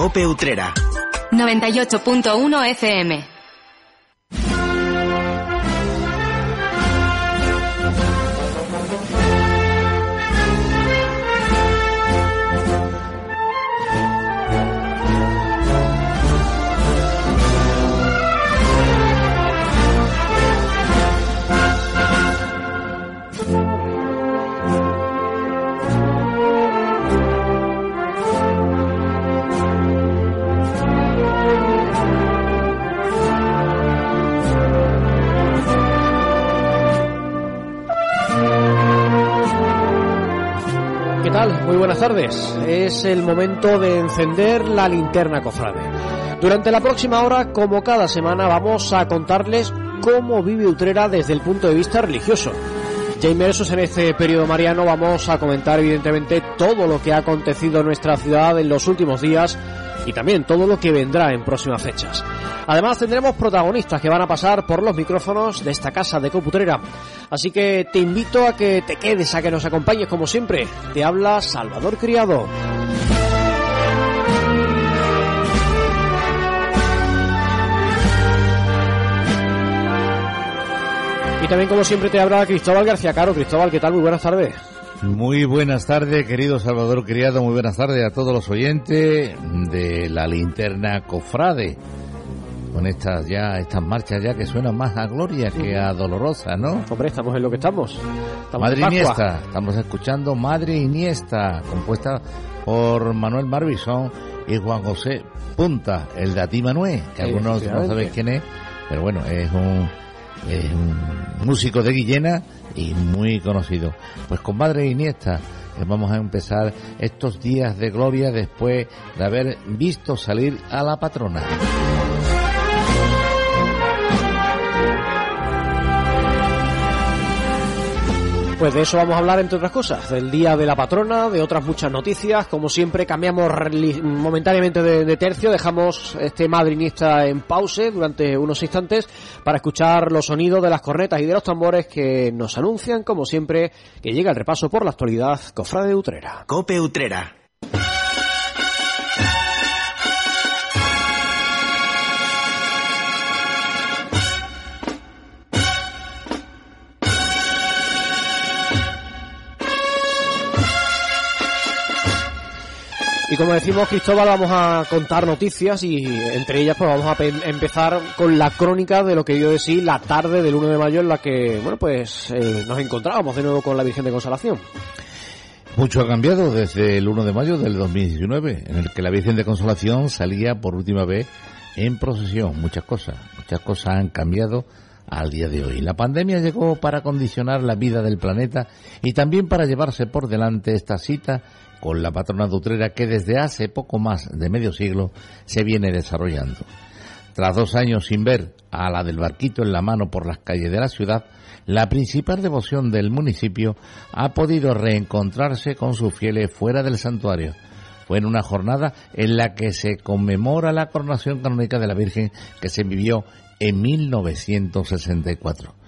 Cope Utrera. 98.1 FM. Buenas tardes. Es el momento de encender la linterna cofrade. Durante la próxima hora, como cada semana, vamos a contarles cómo vive Utrera desde el punto de vista religioso. Ya inmersos en este periodo mariano, vamos a comentar evidentemente todo lo que ha acontecido en nuestra ciudad en los últimos días y también todo lo que vendrá en próximas fechas. Además tendremos protagonistas que van a pasar por los micrófonos de esta casa de Coputrera. Así que te invito a que te quedes, a que nos acompañes como siempre. Te habla Salvador Criado. Y también como siempre te habla Cristóbal García Caro. Cristóbal, ¿qué tal? Muy buenas tardes. Muy buenas tardes, querido Salvador Criado. Muy buenas tardes a todos los oyentes de la linterna Cofrade. Con estas ya, estas marchas ya que suenan más a gloria que a dolorosa, ¿no? Hombre, estamos en lo que estamos. estamos Madre. Iniesta, estamos escuchando Madre Iniesta, compuesta por Manuel Barbizón y Juan José Punta, el de Ati Manuel, que algunos no sabéis quién es, pero bueno, es un, un músico de Guillena y muy conocido. Pues con Madre Iniesta eh, vamos a empezar estos días de gloria después de haber visto salir a la patrona. Pues de eso vamos a hablar, entre otras cosas, del Día de la Patrona, de otras muchas noticias. Como siempre, cambiamos momentáneamente de, tercio, dejamos este madrinista en pause durante unos instantes para escuchar los sonidos de las cornetas y de los tambores que nos anuncian, como siempre, que llega el repaso por la actualidad Cofrade de Utrera. Cope Utrera. Y como decimos, Cristóbal, vamos a contar noticias y entre ellas pues vamos a pe- empezar con la crónica de lo que dio de sí la tarde del 1 de mayo en la que, bueno, pues eh, nos encontrábamos de nuevo con la Virgen de Consolación. Mucho ha cambiado desde el 1 de mayo del 2019, en el que la Virgen de Consolación salía por última vez en procesión. Muchas cosas, muchas cosas han cambiado al día de hoy. La pandemia llegó para condicionar la vida del planeta y también para llevarse por delante esta cita con la patrona de Utrera que desde hace poco más de medio siglo se viene desarrollando. Tras dos años sin ver a la del barquito en la mano por las calles de la ciudad, la principal devoción del municipio ha podido reencontrarse con sus fieles fuera del santuario. Fue en una jornada en la que se conmemora la coronación canónica de la Virgen que se vivió en 1964.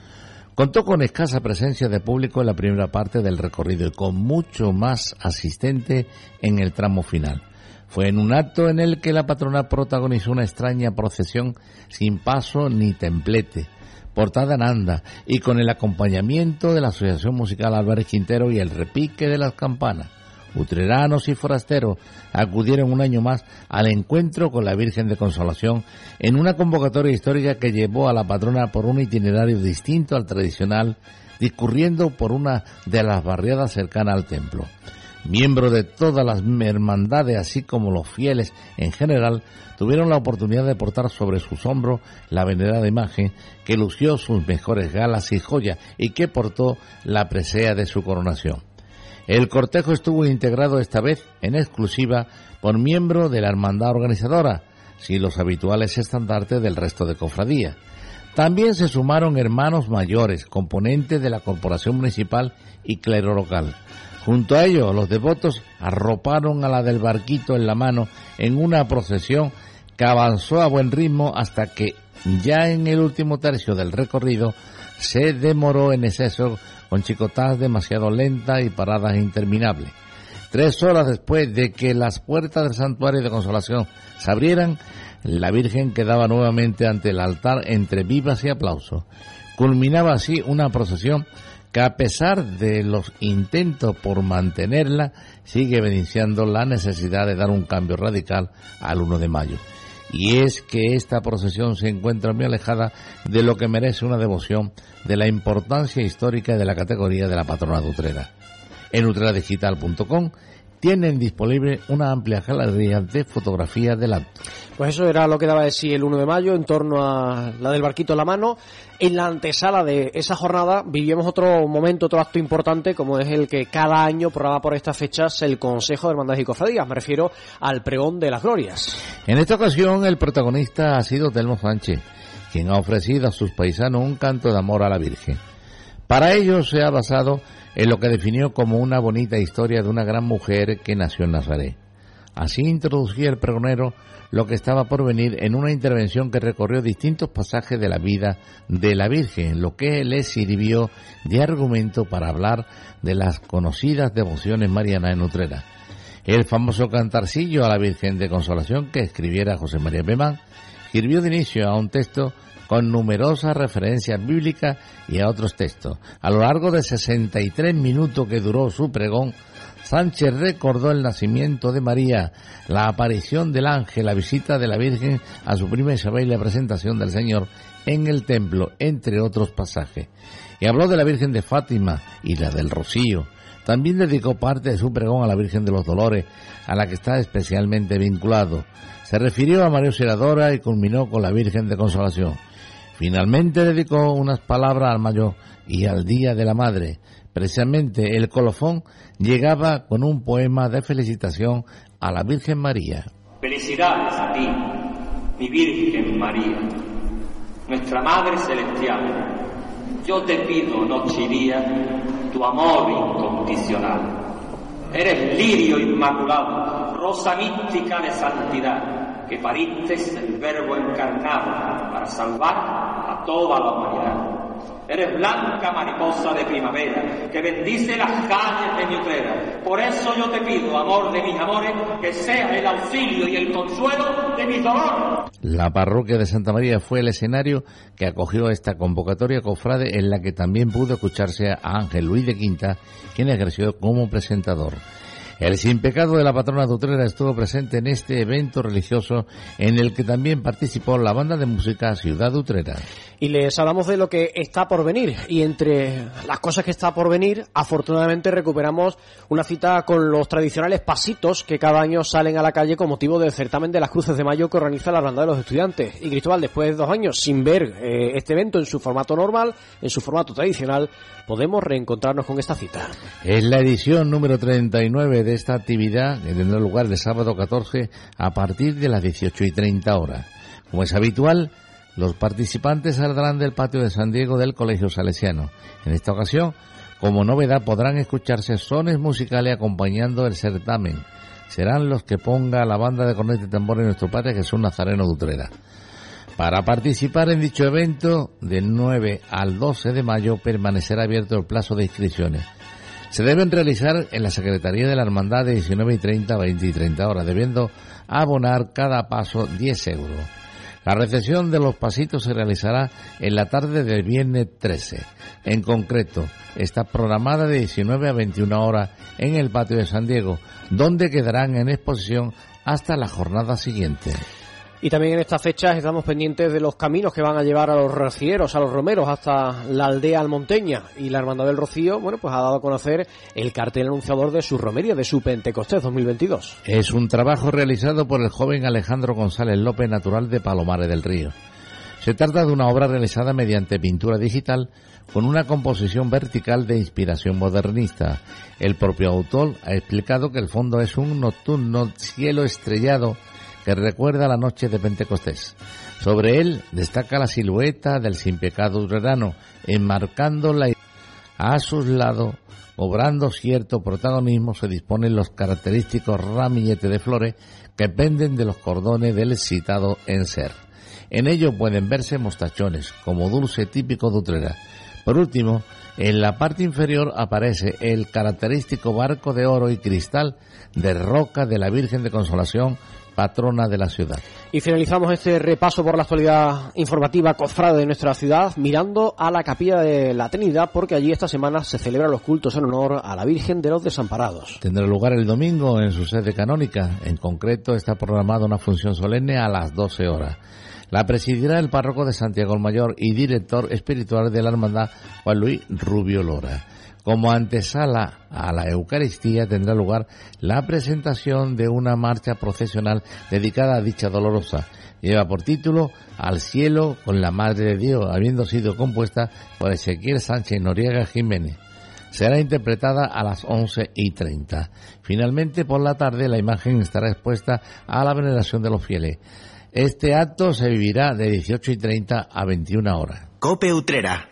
Contó con escasa presencia de público en la primera parte del recorrido y con mucho más asistente en el tramo final. Fue en un acto en el que la patrona protagonizó una extraña procesión sin paso ni templete, portada en anda y con el acompañamiento de la Asociación Musical Álvarez Quintero y el repique de las campanas. Utreranos y forasteros acudieron un año más al encuentro con la Virgen de Consolación en una convocatoria histórica que llevó a la patrona por un itinerario distinto al tradicional, discurriendo por una de las barriadas cercanas al templo. Miembros de todas las hermandades, así como los fieles en general, tuvieron la oportunidad de portar sobre sus hombros la venerada imagen que lució sus mejores galas y joyas y que portó la presea de su coronación. El cortejo estuvo integrado esta vez en exclusiva por miembro de la hermandad organizadora, sin los habituales estandartes del resto de cofradía. También se sumaron hermanos mayores, componentes de la corporación municipal y clero local. Junto a ellos, los devotos arroparon a la del barquito en la mano en una procesión que avanzó a buen ritmo hasta que ya en el último tercio del recorrido se demoró en exceso con chicotadas demasiado lentas y paradas interminables. Tres horas después de que las puertas del santuario de consolación se abrieran, la Virgen quedaba nuevamente ante el altar entre vivas y aplausos. Culminaba así una procesión que a pesar de los intentos por mantenerla, sigue evidenciando la necesidad de dar un cambio radical al 1 de mayo. Y es que esta procesión se encuentra muy alejada de lo que merece una devoción de la importancia histórica de la categoría de la patrona de Utrera. En utreradigital.com tienen disponible una amplia galería de fotografías del acto. Pues eso era lo que daba de sí el 1 de mayo en torno a la del barquito en la mano. En la antesala de esa jornada vivimos otro momento, otro acto importante, como es el que cada año programa por estas fechas el Consejo de Hermandades y Cofradías. Me refiero al pregón de las glorias. En esta ocasión el protagonista ha sido Telmo Sánchez, quien ha ofrecido a sus paisanos un canto de amor a la Virgen. Para ello se ha basado en lo que definió como una bonita historia de una gran mujer que nació en Nazaret. Así introducía el pregonero lo que estaba por venir en una intervención que recorrió distintos pasajes de la vida de la Virgen, lo que le sirvió de argumento para hablar de las conocidas devociones marianas en Utrera. El famoso cantarcillo a la Virgen de Consolación que escribiera José María Pemán sirvió de inicio a un texto con numerosas referencias bíblicas y a otros textos. A lo largo de 63 minutos que duró su pregón, Sánchez recordó el nacimiento de María, la aparición del ángel, la visita de la Virgen a su prima Isabel y la presentación del Señor en el templo, entre otros pasajes. Y habló de la Virgen de Fátima y la del Rocío. También dedicó parte de su pregón a la Virgen de los Dolores, a la que está especialmente vinculado. Se refirió a María Seradora y culminó con la Virgen de Consolación. Finalmente dedicó unas palabras al mayo y al Día de la Madre. Precisamente el colofón llegaba con un poema de felicitación a la Virgen María. Felicidades a ti, mi Virgen María, nuestra Madre Celestial. Yo te pido noche y día tu amor incondicional. Eres lirio inmaculado, rosa mística de santidad, que pariste el Verbo encarnado para salvar a toda la humanidad. Eres blanca mariposa de primavera, que bendice las calles de mi utrera. Por eso yo te pido, amor de mis amores, que seas el auxilio y el consuelo de mis dolores. La parroquia de Santa María fue el escenario que acogió esta convocatoria cofrade en la que también pudo escucharse a Ángel Luis de Quinta, quien ejerció como presentador. El sin pecado de la patrona de Utrera estuvo presente en este evento religioso en el que también participó la banda de música Ciudad Utrera. Y les hablamos de lo que está por venir. Y entre las cosas que está por venir, afortunadamente recuperamos una cita con los tradicionales pasitos que cada año salen a la calle con motivo del certamen de las Cruces de Mayo que organiza la Hermandad de los Estudiantes. Y Cristóbal, después de dos años sin ver eh, este evento en su formato normal, en su formato tradicional, podemos reencontrarnos con esta cita. Es la edición número 39 de esta actividad que tendrá lugar el sábado 14 a partir de las 18 y 30 horas. Como es habitual, los participantes saldrán del patio de San Diego del Colegio Salesiano. En esta ocasión, como novedad, podrán escucharse sones musicales acompañando el certamen. Serán los que ponga la banda de cornetas y tambores en nuestro padre Jesús Nazareno de Utrera. Para participar en dicho evento, del 9 al 12 de mayo permanecerá abierto el plazo de inscripciones. Se deben realizar en la Secretaría de la Hermandad de 19 y 30 a 20 y 30 horas, debiendo abonar cada paso 10 euros. La recepción de los pasitos se realizará en la tarde del viernes 13. En concreto, está programada de 19 a 21 horas en el patio de San Diego, donde quedarán en exposición hasta la jornada siguiente. Y también en estas fechas estamos pendientes de los caminos que van a llevar a los rocieros, a los romeros, hasta la aldea almonteña. Y la Hermandad del Rocío, bueno, pues ha dado a conocer el cartel anunciador de su romería, de su Pentecostés 2022. Es un trabajo realizado por el joven Alejandro González López, natural de Palomares del Río. Se trata de una obra realizada mediante pintura digital con una composición vertical de inspiración modernista. El propio autor ha explicado que el fondo es un nocturno cielo estrellado que recuerda la noche de Pentecostés. Sobre él destaca la silueta del sin pecado urerano, enmarcando la a sus lados, obrando cierto protagonismo, se disponen los característicos ramilletes de flores que penden de los cordones del citado enser. En ello pueden verse mostachones, como dulce típico de Utrera. Por último, en la parte inferior aparece el característico barco de oro y cristal de roca de la Virgen de Consolación, patrona de la ciudad. Y finalizamos este repaso por la actualidad informativa cofrade de nuestra ciudad mirando a la capilla de la Trinidad porque allí esta semana se celebran los cultos en honor a la Virgen de los Desamparados. Tendrá lugar el domingo en su sede canónica. En concreto está programada una función solemne a las 12 horas. La presidirá el párroco de Santiago el Mayor y director espiritual de la hermandad Juan Luis Rubio Lora. Como antesala a la Eucaristía tendrá lugar la presentación de una marcha procesional dedicada a dicha dolorosa. Lleva por título Al cielo con la Madre de Dios, habiendo sido compuesta por Ezequiel Sánchez Noriega Jiménez. Será interpretada a las 11 y 30. Finalmente, por la tarde, la imagen estará expuesta a la veneración de los fieles. Este acto se vivirá de 18 y 30 a 21 horas. Cope Utrera.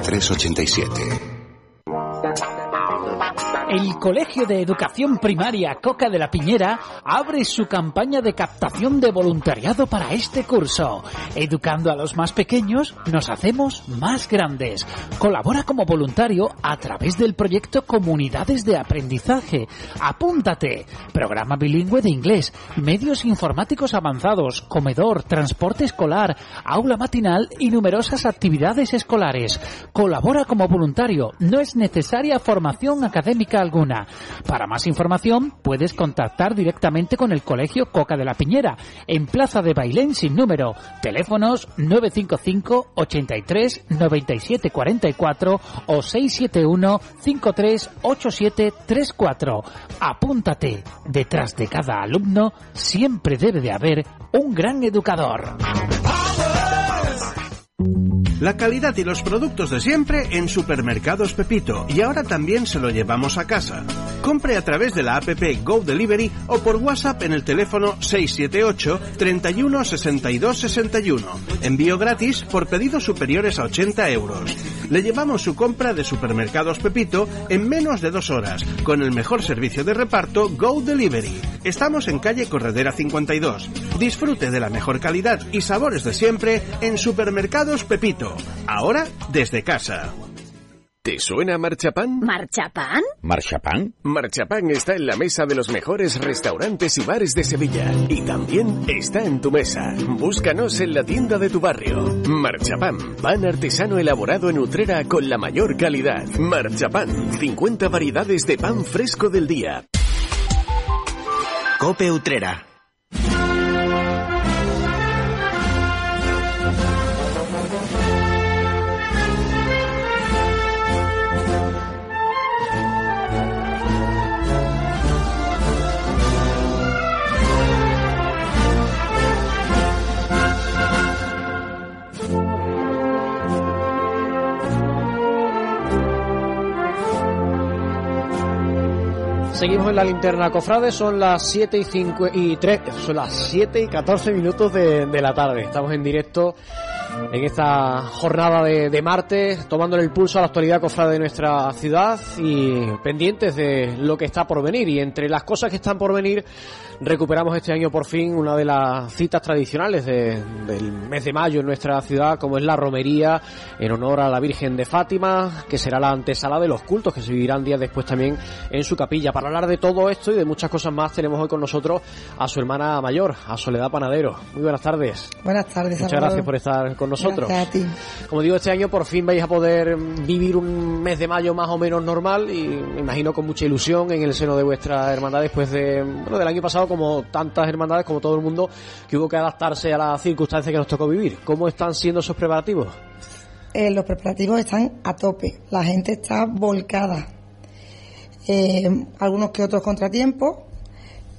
387. El Colegio de Educación Primaria Coca de la Piñera abre su campaña de captación de voluntariado para este curso. Educando a los más pequeños, nos hacemos más grandes. Colabora como voluntario a través del proyecto Comunidades de Aprendizaje. Apúntate. Programa bilingüe de inglés, medios informáticos avanzados, comedor, transporte escolar, aula matinal y numerosas actividades escolares. Colabora como voluntario. No es necesaria formación académica alguna. Para más información puedes contactar directamente con el Colegio Coca de la Piñera en Plaza de Bailén sin número, teléfonos 955 83 97 44 o 671 53 87 34. Apúntate, detrás de cada alumno siempre debe de haber un gran educador. La calidad y los productos de siempre en Supermercados Pepito y ahora también se lo llevamos a casa. Compre a través de la app Go Delivery o por WhatsApp en el teléfono 678 31 62 61. Envío gratis por pedidos superiores a 80 euros. Le llevamos su compra de Supermercados Pepito en menos de dos horas con el mejor servicio de reparto Go Delivery. Estamos en calle Corredera 52. Disfrute de la mejor calidad y sabores de siempre en Supermercados Pepito. Ahora desde casa. ¿Te suena Marchapán? ¿Marchapán? ¿Marchapán? Marchapán está en la mesa de los mejores restaurantes y bares de Sevilla. Y también está en tu mesa. Búscanos en la tienda de tu barrio. Marchapán, pan artesano elaborado en Utrera con la mayor calidad. Marchapán, 50 variedades de pan fresco del día. Cope Utrera. Seguimos en la linterna cofrade, son las 7 y, 5 y 3, son las 7 y 14 minutos de, la tarde. Estamos en directo en esta jornada de, de martes, tomándole el pulso a la actualidad cofrade de nuestra ciudad y pendientes de lo que está por venir. Y entre las cosas que están por venir, recuperamos este año por fin una de las citas tradicionales de- del mes de mayo en nuestra ciudad, como es la romería en honor a la Virgen de Fátima, que será la antesala de los cultos que se vivirán días después también en su capilla. Para hablar de todo esto y de muchas cosas más, tenemos hoy con nosotros a su hermana mayor, a Soledad Panadero. Muy buenas tardes. Buenas tardes, Muchas Salvador. gracias por estar con nosotros. Gracias a ti. Como digo, este año por fin vais a poder vivir un mes de mayo más o menos normal y me imagino con mucha ilusión en el seno de vuestra hermandad después de, bueno, del año pasado como tantas hermandades, como todo el mundo, que hubo que adaptarse a las circunstancias que nos tocó vivir. ¿Cómo están siendo esos preparativos? Eh, los preparativos están a tope, la gente está volcada. Eh, algunos que otros contratiempos,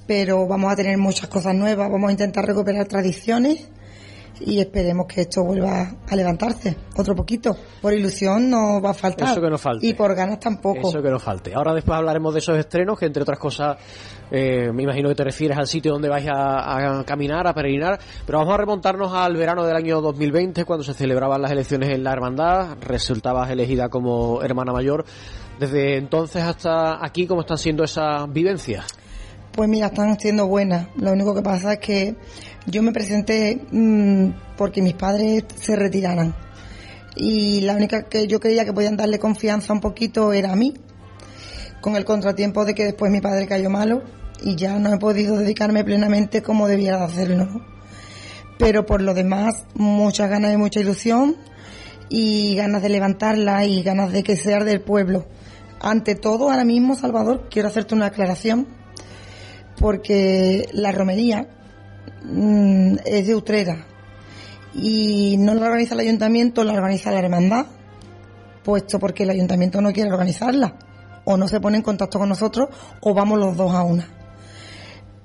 pero vamos a tener muchas cosas nuevas, vamos a intentar recuperar tradiciones y esperemos que esto vuelva a levantarse otro poquito. Por ilusión no va a faltar. Eso que no falte. Y por ganas tampoco. Eso que no falte. Ahora después hablaremos de esos estrenos, que entre otras cosas, eh, me imagino que te refieres al sitio donde vais a, caminar, a peregrinar, pero vamos a remontarnos al verano del año 2020, cuando se celebraban las elecciones en la hermandad, resultabas elegida como hermana mayor. Desde entonces hasta aquí, ¿cómo están siendo esas vivencias? Pues mira, están siendo buenas. Lo único que pasa es que yo me presenté mmm, porque mis padres se retiraran. Y la única que yo creía que podían darle confianza un poquito era a mí. Con el contratiempo de que después mi padre cayó malo y ya no he podido dedicarme plenamente como debía de hacerlo. Pero por lo demás, muchas ganas y mucha ilusión y ganas de levantarla y ganas de que sea del pueblo. Ante todo, ahora mismo, Salvador, quiero hacerte una aclaración porque la romería mmm, es de Utrera y no la organiza el ayuntamiento, la organiza la hermandad, puesto porque el ayuntamiento no quiere organizarla, o no se pone en contacto con nosotros, o vamos los dos a una.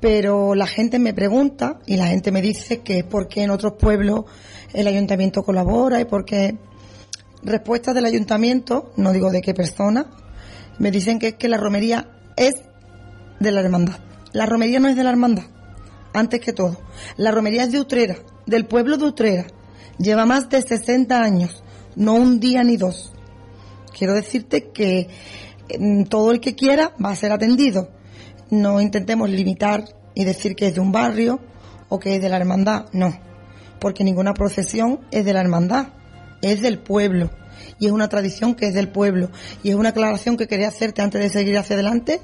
Pero la gente me pregunta y la gente me dice que es porque en otros pueblos el ayuntamiento colabora y porque respuestas del ayuntamiento, no digo de qué persona, me dicen que es que la romería es de la hermandad. La romería no es de la hermandad, antes que todo. La romería es de Utrera, del pueblo de Utrera. Lleva más de 60 años, no un día ni dos. Quiero decirte que eh, todo el que quiera va a ser atendido. No intentemos limitar y decir que es de un barrio o que es de la hermandad, no. Porque ninguna procesión es de la hermandad, es del pueblo y es una tradición que es del pueblo. Y es una aclaración que quería hacerte antes de seguir hacia adelante,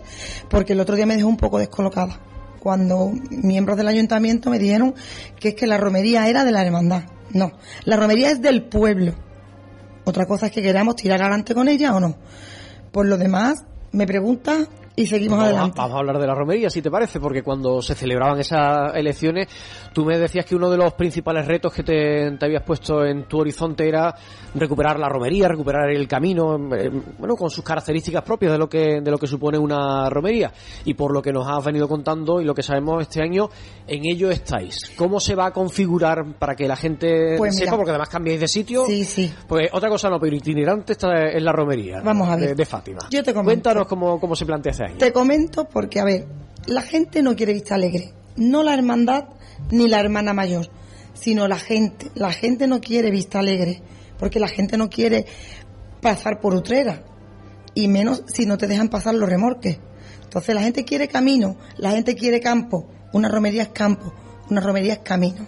porque el otro día me dejó un poco descolocada. Cuando miembros del ayuntamiento me dijeron que es que la romería era de la hermandad. No, la romería es del pueblo. Otra cosa es que queramos tirar adelante con ella o no. Por lo demás, me preguntas y seguimos vamos adelante. Vamos a hablar de la romería, si te parece, porque cuando se celebraban esas elecciones, tú me decías que uno de los principales retos que te, te habías puesto en tu horizonte era recuperar la romería, recuperar el camino, eh, bueno, con sus características propias de lo que de lo que supone una romería. Y por lo que nos has venido contando y lo que sabemos este año, en ello estáis. ¿Cómo se va a configurar para que la gente Pues sepa? mira. porque además cambiáis de sitio. Sí, sí. Pues otra cosa no, pero itinerante está en la romería. Vamos a ver. De, de Fátima. Yo te comento. Cuéntanos cómo, cómo se plantea Te comento porque, a ver, la gente no quiere vista alegre. No la hermandad ni la hermana mayor, sino la gente. La gente no quiere vista alegre porque la gente no quiere pasar por Utrera. Y menos si no te dejan pasar los remorques. Entonces la gente quiere camino, la gente quiere campo. Una romería es campo, una romería es camino.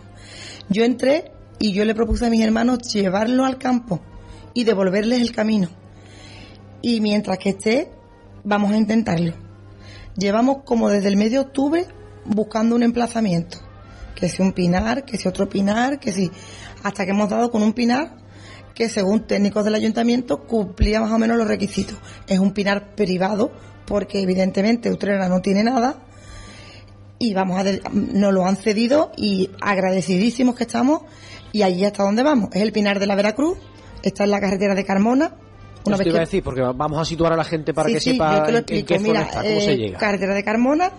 Yo entré y yo le propuse a mis hermanos llevarlo al campo y devolverles el camino. Y mientras que esté, vamos a intentarlo. Llevamos como desde el mes de octubre buscando un emplazamiento. Que si un pinar, que si otro pinar, que si... Hasta que hemos dado con un pinar que según técnicos del ayuntamiento cumplía más o menos los requisitos. Es un pinar privado porque evidentemente Utrera no tiene nada y vamos a nos lo han cedido y agradecidísimos que estamos y allí hasta donde vamos. Es el pinar de la Veracruz, está en la carretera de Carmona. Eso te que- iba a decir, porque vamos a situar a la gente para Sí, que sí, sepa yo te lo en- qué zona Mira, está, cómo se eh, llega. carretera de Carmona,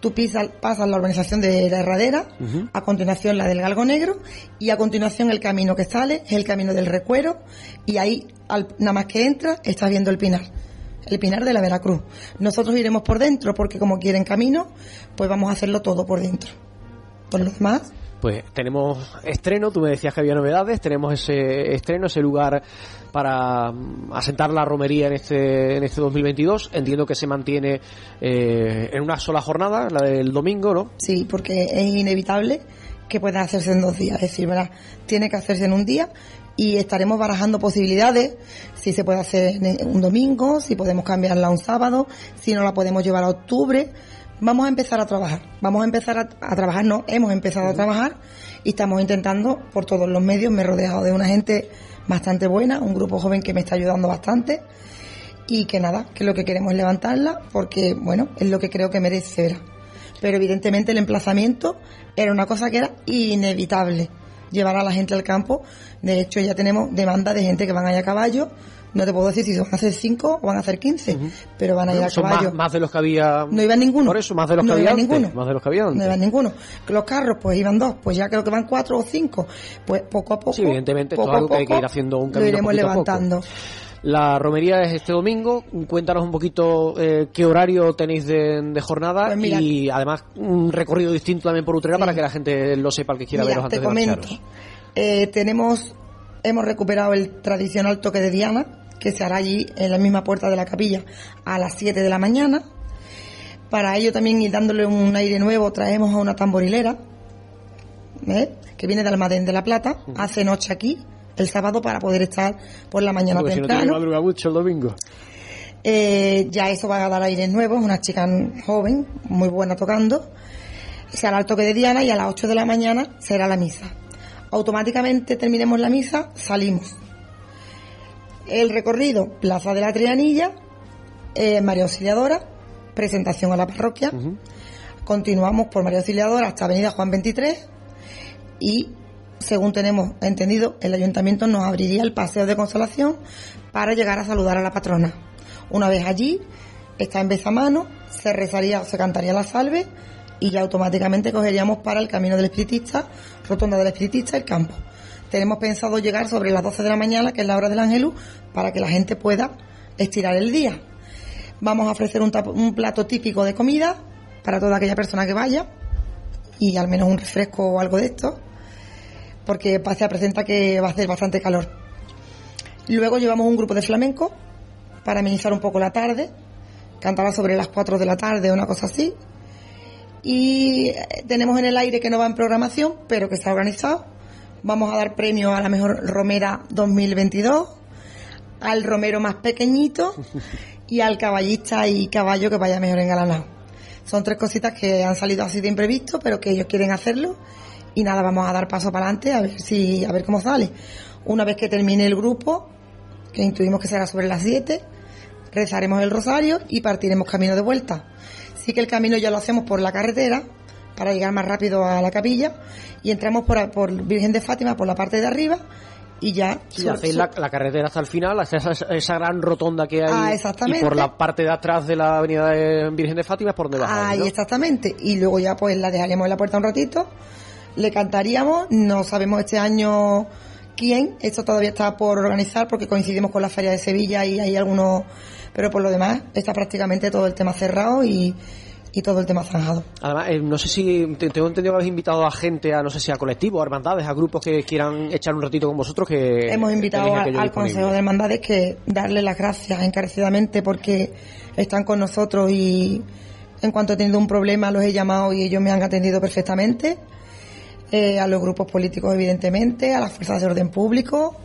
tú pisas, pasas la urbanización de la Herradera, a continuación la del Galgo Negro y a continuación el camino que sale es el camino del Recuero y ahí al- nada más que entras estás viendo el Pinar. El Pinar de la Veracruz. Nosotros iremos por dentro porque como quieren camino, pues vamos a hacerlo todo por dentro. Por lo demás, Pues tenemos estreno, tú me decías que había novedades, tenemos ese estreno, ese lugar para mm, asentar la romería en este, en este 2022. Entiendo que se mantiene eh, en una sola jornada, la del domingo, ¿no? Sí, porque es inevitable que pueda hacerse en dos días. Es decir, ¿verdad? tiene que hacerse en un día y estaremos barajando posibilidades, si se puede hacer un domingo, si podemos cambiarla a un sábado, si no la podemos llevar a octubre. Vamos a empezar a trabajar, vamos a empezar a, a trabajar, no, hemos empezado a trabajar y estamos intentando por todos los medios, me he rodeado de una gente bastante buena, un grupo joven que me está ayudando bastante y que nada, que lo que queremos es levantarla porque, bueno, es lo que creo que merece, ¿verdad? Pero evidentemente el emplazamiento era una cosa que era inevitable, llevar a la gente al campo. De hecho, ya tenemos demanda de gente que van allá a caballo, No te puedo decir si van a hacer 5 o van a hacer 15, pero van a ir a caballo. más, más de los que había. No iban ninguno. Por eso, más de los que había antes. ninguno. Más de los que había antes. No iban ninguno. Que los carros, pues iban dos, pues ya creo que van cuatro o cinco. Pues poco a poco. Sí, evidentemente, poco esto es algo que hay que ir haciendo un Lo camino iremos a poco. levantando. La romería es este domingo. Cuéntanos un poquito eh, qué horario tenéis de, de jornada Pues mira- y además un recorrido distinto también por Utrera Sí. para que la gente lo sepa el que quiera Mira, veros antes te de comento. marcharos. Eh, tenemos, hemos recuperado el tradicional toque de Diana, que se hará allí en la misma puerta de la capilla a las 7 de la mañana. Para ello también y dándole un aire nuevo traemos a una tamborilera, ¿ves? que viene de Almadén de la Plata, hace noche aquí el sábado para poder estar por la mañana Porque si no temprano. madrugar mucho el domingo. Eh, ya eso va a dar aires nuevos, una chica joven, muy buena tocando. Se hará el toque de Diana y a las 8 de la mañana será la misa. Automáticamente terminemos la misa, salimos. El recorrido, Plaza de la Trianilla, eh, María Auxiliadora, presentación a la parroquia. Continuamos por María Auxiliadora hasta Avenida Juan 23 y, según tenemos entendido, el ayuntamiento nos abriría el paseo de consolación para llegar a saludar a la patrona. Una vez allí, está en mano, se rezaría o se cantaría la salve y ya automáticamente cogeríamos para el camino del espiritista, rotonda del espiritista, el campo. Tenemos pensado llegar sobre las 12 de la mañana, que es la hora del Ángelus, para que la gente pueda estirar el día. Vamos a ofrecer un, plato típico de comida para toda aquella persona que vaya y al menos un refresco o algo de esto, porque se presenta que va a hacer bastante calor. Luego llevamos un grupo de flamenco para amenizar un poco la tarde, cantará sobre las 4 de la tarde o una cosa así. Y eh, tenemos en el aire que no va en programación, pero que está organizado. Vamos a dar premio a la mejor romera 2022, al romero más pequeñito y al caballista y caballo que vaya mejor engalanado. Son tres cositas que han salido así de imprevisto, pero que ellos quieren hacerlo. Y nada, vamos a dar paso para adelante a ver si, a ver cómo sale. Una vez que termine el grupo, que intuimos que será sobre las 7, rezaremos el rosario y partiremos camino de vuelta. Sí que el camino ya lo hacemos por la carretera para llegar más rápido a la capilla y entramos por, por Virgen de Fátima por la parte de arriba y ya Si hacéis la, la carretera hasta el final, hasta esa, esa gran rotonda que hay. Ah, exactamente. Y por la parte de atrás de la avenida de Virgen de Fátima es por donde bajáis, Ahí ¿no? exactamente. Y luego ya pues la dejaremos en la puerta un ratito, le cantaríamos, no sabemos este año quién, esto todavía está por organizar porque coincidimos con la Feria de Sevilla y hay algunos, pero por lo demás está prácticamente todo el tema cerrado y, y todo el tema zanjado. Además, eh, no sé si te, tengo entendido que habéis invitado a gente, a no sé si a colectivos, a hermandades, a grupos que quieran echar un ratito con vosotros. que Hemos invitado a- al disponible. Consejo de Hermandades que darle las gracias encarecidamente porque están con nosotros y en cuanto he tenido un problema los he llamado y ellos me han atendido perfectamente. Eh, a los grupos políticos, evidentemente, a las fuerzas de orden público,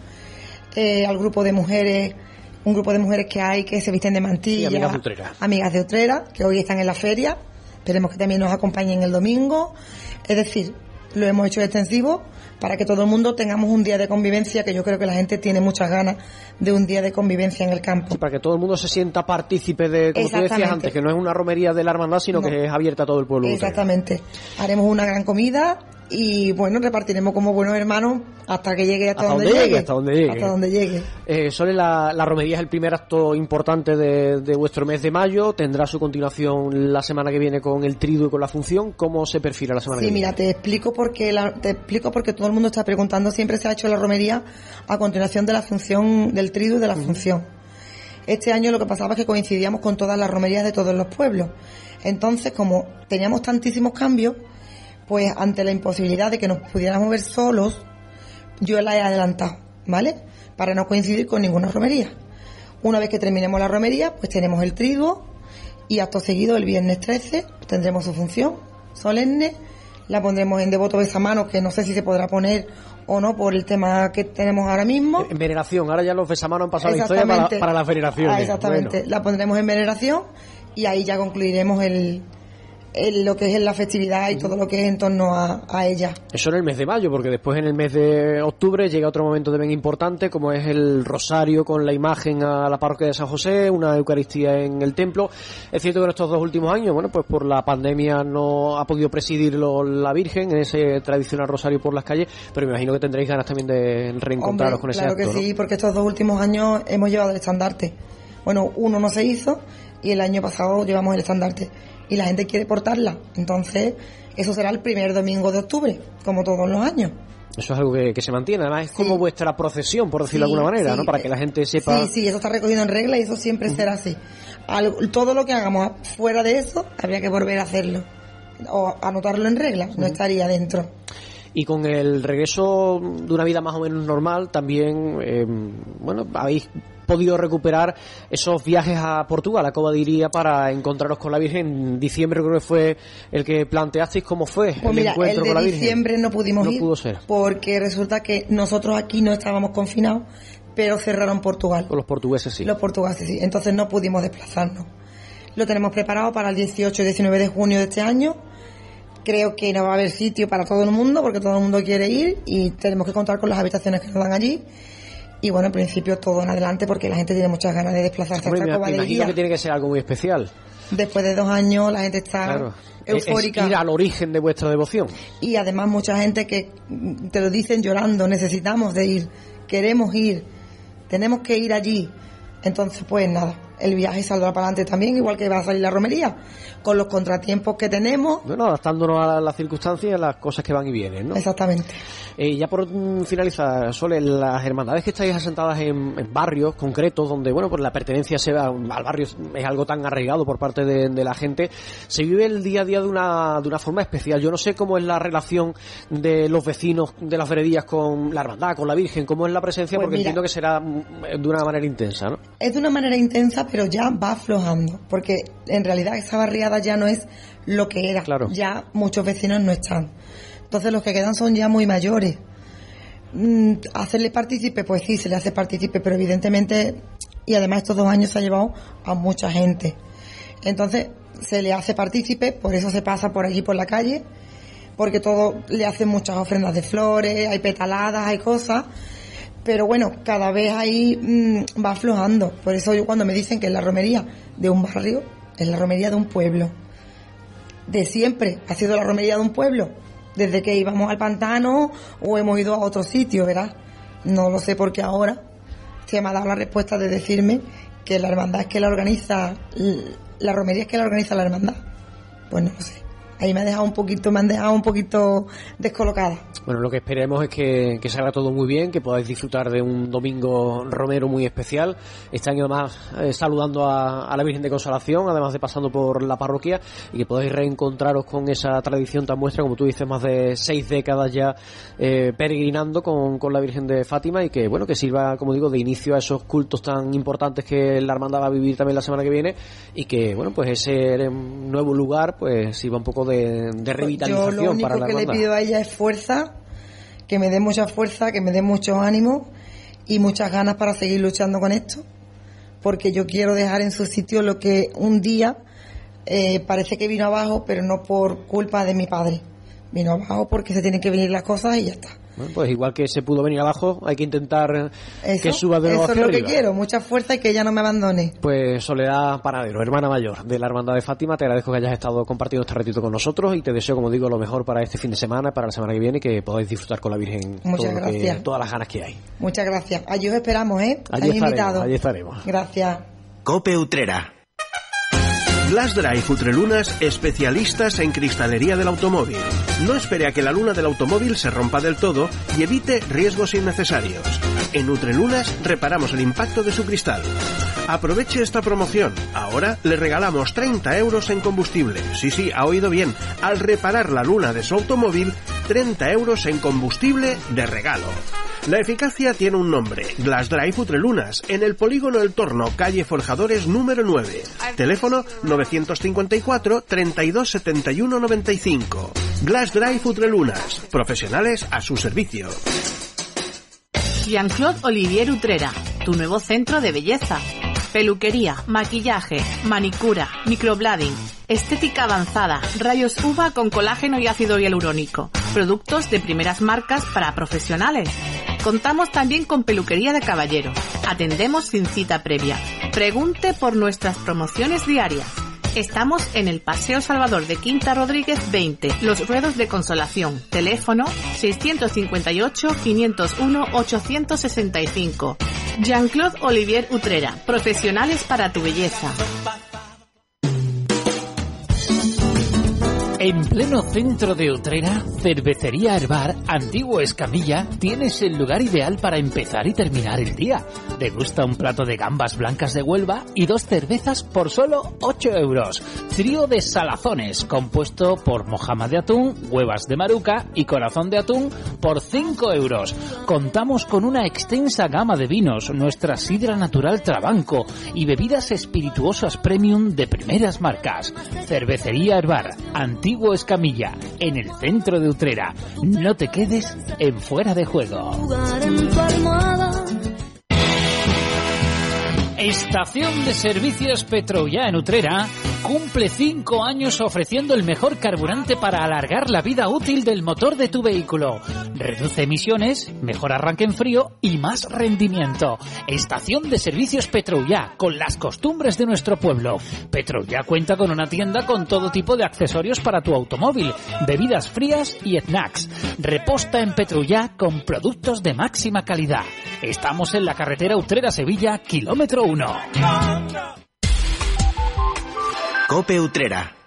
eh, al grupo de mujeres, un grupo de mujeres que hay que se visten de mantilla. Y amigas de Utrera. Amigas de Utrera, que hoy están en la feria. Esperemos que también nos acompañen el domingo. Es decir, lo hemos hecho extensivo para que todo el mundo tengamos un día de convivencia, que yo creo que la gente tiene muchas ganas de un día de convivencia en el campo. Para que todo el mundo se sienta partícipe de, como tú decías antes, que no es una romería de la hermandad, sino No. que es abierta a todo el pueblo. Exactamente. Haremos una gran comida y bueno, repartiremos como buenos hermanos hasta que llegue hasta, Hasta donde, donde llegue. llegue, hasta donde llegue. Hasta donde llegue. Eh, Sole, la, la romería es el primer acto importante de, de vuestro mes de mayo. Tendrá su continuación la semana que viene con el triduo y con la función. ¿Cómo se perfila la semana Sí, que mira, viene? te explico porque la- te explico porque todo el mundo está preguntando. Siempre se ha hecho la romería a continuación de la función del triduo y de la función. Este año lo que pasaba es que coincidíamos con todas las romerías de todos los pueblos. Entonces, como teníamos tantísimos cambios, pues ante la imposibilidad de que nos pudiéramos ver solos, yo la he adelantado, ¿vale? Para no coincidir con ninguna romería. Una vez que terminemos la romería, pues tenemos el triduo y acto seguido el viernes 13 tendremos su función solemne, la pondremos en devoto besamano, que no sé si se podrá poner o no por el tema que tenemos ahora mismo. En veneración, ahora ya los besamanos han pasado la historia para, para las veneraciones. Ah, exactamente. Bueno. La pondremos en veneración y ahí ya concluiremos el, en lo que es la festividad y todo lo que es en torno a, a ella. Eso en el mes de mayo, porque después en el mes de octubre llega otro momento también importante, como es el rosario con la imagen a la parroquia de San José, una Eucaristía en el templo. Es cierto que en estos dos últimos años, bueno, pues por la pandemia no ha podido presidirlo la Virgen en ese tradicional rosario por las calles, pero me imagino que tendréis ganas también de reencontraros Hombre, con ese claro acto. que ¿no? sí, porque estos dos últimos años hemos llevado el estandarte. Bueno, uno no se hizo y el año pasado llevamos el estandarte. Y la gente quiere portarla. Entonces, eso será el primer domingo de octubre, como todos los años. Eso es algo que, que se mantiene, además es como vuestra procesión, por decirlo Sí, de alguna manera, sí. ¿no? Para que la gente sepa... Sí, sí, eso está recogido en regla y eso siempre será así. Al- todo lo que hagamos fuera de eso, habría que volver a hacerlo. O anotarlo en regla, no estaría dentro. Y con el regreso de una vida más o menos normal, también, eh, bueno, habéis podido recuperar esos viajes a Portugal, a Cobadiría, para encontraros con la Virgen. En diciembre creo que fue el que planteasteis cómo fue Pues el mira, el encuentro con la Virgen. diciembre no pudimos No ir pudo ser. porque resulta que nosotros aquí no estábamos confinados, pero cerraron Portugal. Con los portugueses sí. Los portugueses sí, entonces no pudimos desplazarnos. Lo tenemos preparado para el 18 y 19 de junio de este año. Creo que no va a haber sitio para todo el mundo porque todo el mundo quiere ir y tenemos que contar con las habitaciones que nos dan allí. Y bueno, en principio todo en adelante porque la gente tiene muchas ganas de desplazarse Hombre, me imagino Cobadilla. que tiene que ser algo muy especial. Después de dos años la gente está Claro. Eufórica. Es ir al origen de vuestra devoción. y además mucha gente que mm, te lo dicen llorando, necesitamos de ir, queremos ir, tenemos que ir allí. Entonces, pues nada, el viaje saldrá para adelante también, igual que va a salir la romería, con los contratiempos que tenemos. Bueno, adaptándonos a las circunstancias y a las cosas que van y vienen, ¿no? Exactamente. Eh, ya por finalizar, Sole, las hermandades que estáis asentadas en, en barrios concretos donde, bueno, pues la pertenencia se va- al barrio es algo tan arraigado por parte de, de la gente, se vive el día a día de una, de una forma especial. Yo no sé cómo es la relación de los vecinos de las veredillas con la hermandad, con la Virgen, cómo es la presencia, Pues porque mira. entiendo que será mm, de una manera intensa, ¿no? Es de una manera intensa, pero ya va aflojando, porque en realidad esa barriada ya no es lo que era. Claro. Ya muchos vecinos no están. Entonces los que quedan son ya muy mayores. Mm, hacerle partícipe, pues sí, se le hace partícipe, pero evidentemente, y además estos dos años se ha llevado a mucha gente. Entonces se le hace partícipe, por eso se pasa por allí por la calle, porque todo le hacen muchas ofrendas de flores, hay petaladas, hay cosas, pero bueno, cada vez ahí mm, va aflojando. Por eso yo cuando me dicen que es la romería de un barrio, es la romería de un pueblo. De siempre ha sido la romería de un pueblo. Desde que íbamos al pantano o hemos ido a otro sitio, ¿verdad? No lo sé porque ahora se me ha dado la respuesta de decirme que la hermandad es que la organiza, la romería es que la organiza la hermandad. Pues no lo sé. Ahí me ha dejado un poquito, me han dejado un poquito descolocada. Bueno, lo que esperemos es que, que salga todo muy bien, que podáis disfrutar de un domingo romero muy especial. Este año además eh, saludando a, a la Virgen de Consolación, además de pasando por la parroquia, y que podáis reencontraros con esa tradición tan vuestra, como tú dices, más de seis décadas ya eh, peregrinando con, con la Virgen de Fátima y que, bueno, que sirva, como digo, de inicio a esos cultos tan importantes que la hermandad va a vivir también la semana que viene y que, bueno, pues ese nuevo lugar pues sirva un poco de, de Yo revitalización lo único para la que le pido a ella es fuerza, que me dé mucha fuerza, que me dé mucho ánimo y muchas ganas para seguir luchando con esto, porque yo quiero dejar en su sitio lo que un día eh, parece que vino abajo, pero no por culpa de mi padre. Vino abajo porque se tienen que venir las cosas y ya está. Bueno, pues igual que se pudo venir abajo, hay que intentar Eso, que suba de nuevo eso es lo que quiero, mucha fuerza y que ella no me abandone. Pues Soledad Panadero, hermana mayor de la Hermandad de Fátima, te agradezco que hayas estado compartiendo este ratito con nosotros y te deseo, como digo, lo mejor para este fin de semana, para la semana que viene y que podáis disfrutar con la Virgen Muchas todo que- todas las ganas que hay. Muchas gracias. Allí os esperamos, ¿eh? Allí Habéis estaremos, invitado. allí estaremos. Gracias. Cope Utrera. Glass Drive Utrelunas, especialistas en cristalería del automóvil. No espere a que la luna del automóvil se rompa del todo y evite riesgos innecesarios. En Utrelunas reparamos el impacto de su cristal. Aproveche esta promoción. Ahora le regalamos 30 euros en combustible. Sí, sí, ha oído bien. Al reparar la luna de su automóvil, 30 euros en combustible de regalo. La eficacia tiene un nombre, Glass Drive Utrelunas, en el polígono El Torno, calle Forjadores número 9. Teléfono 954 32 71 95. Glass Drive Utrelunas, profesionales a su servicio. Jean-Claude Olivier Utrera, tu nuevo centro de belleza. peluquería, maquillaje, manicura, microblading, estética avanzada, rayos UVA con colágeno y ácido hialurónico, productos de primeras marcas para profesionales. Contamos también con peluquería de caballero. Atendemos sin cita previa. Pregunte por nuestras promociones diarias. Estamos en el Paseo Salvador de Quinta Rodríguez 20, Los Ruedos de Consolación. Teléfono 658-501-865. Jean-Claude Olivier Utrera, profesionales para tu belleza. En pleno centro de Utrera, Cervecería Herbar, Antiguo Escamilla, tienes el lugar ideal para empezar y terminar el día. Degusta un plato de gambas blancas de Huelva y dos cervezas por solo 8 euros. Trío de salazones, compuesto por mojama de atún, huevas de maruca y corazón de atún por 5 euros. Contamos con una extensa gama de vinos, nuestra sidra natural Trabanco y bebidas espirituosas premium de primeras marcas. Cervecería Herbar, Antiguo Escamilla, en el centro de Utrera. No te quedes en fuera de juego. Estación de Servicios Petroya en Utrera cumple cinco años ofreciendo el mejor carburante para alargar la vida útil del motor de tu vehículo. Reduce emisiones, mejor arranque en frío y más rendimiento. Estación de Servicios Petroya con las costumbres de nuestro pueblo. Petroya cuenta con una tienda con todo tipo de accesorios para tu automóvil, bebidas frías y snacks. Reposta en Petroya con productos de máxima calidad. Estamos en la carretera Utrera-Sevilla, kilómetro 1. Cope Utrera.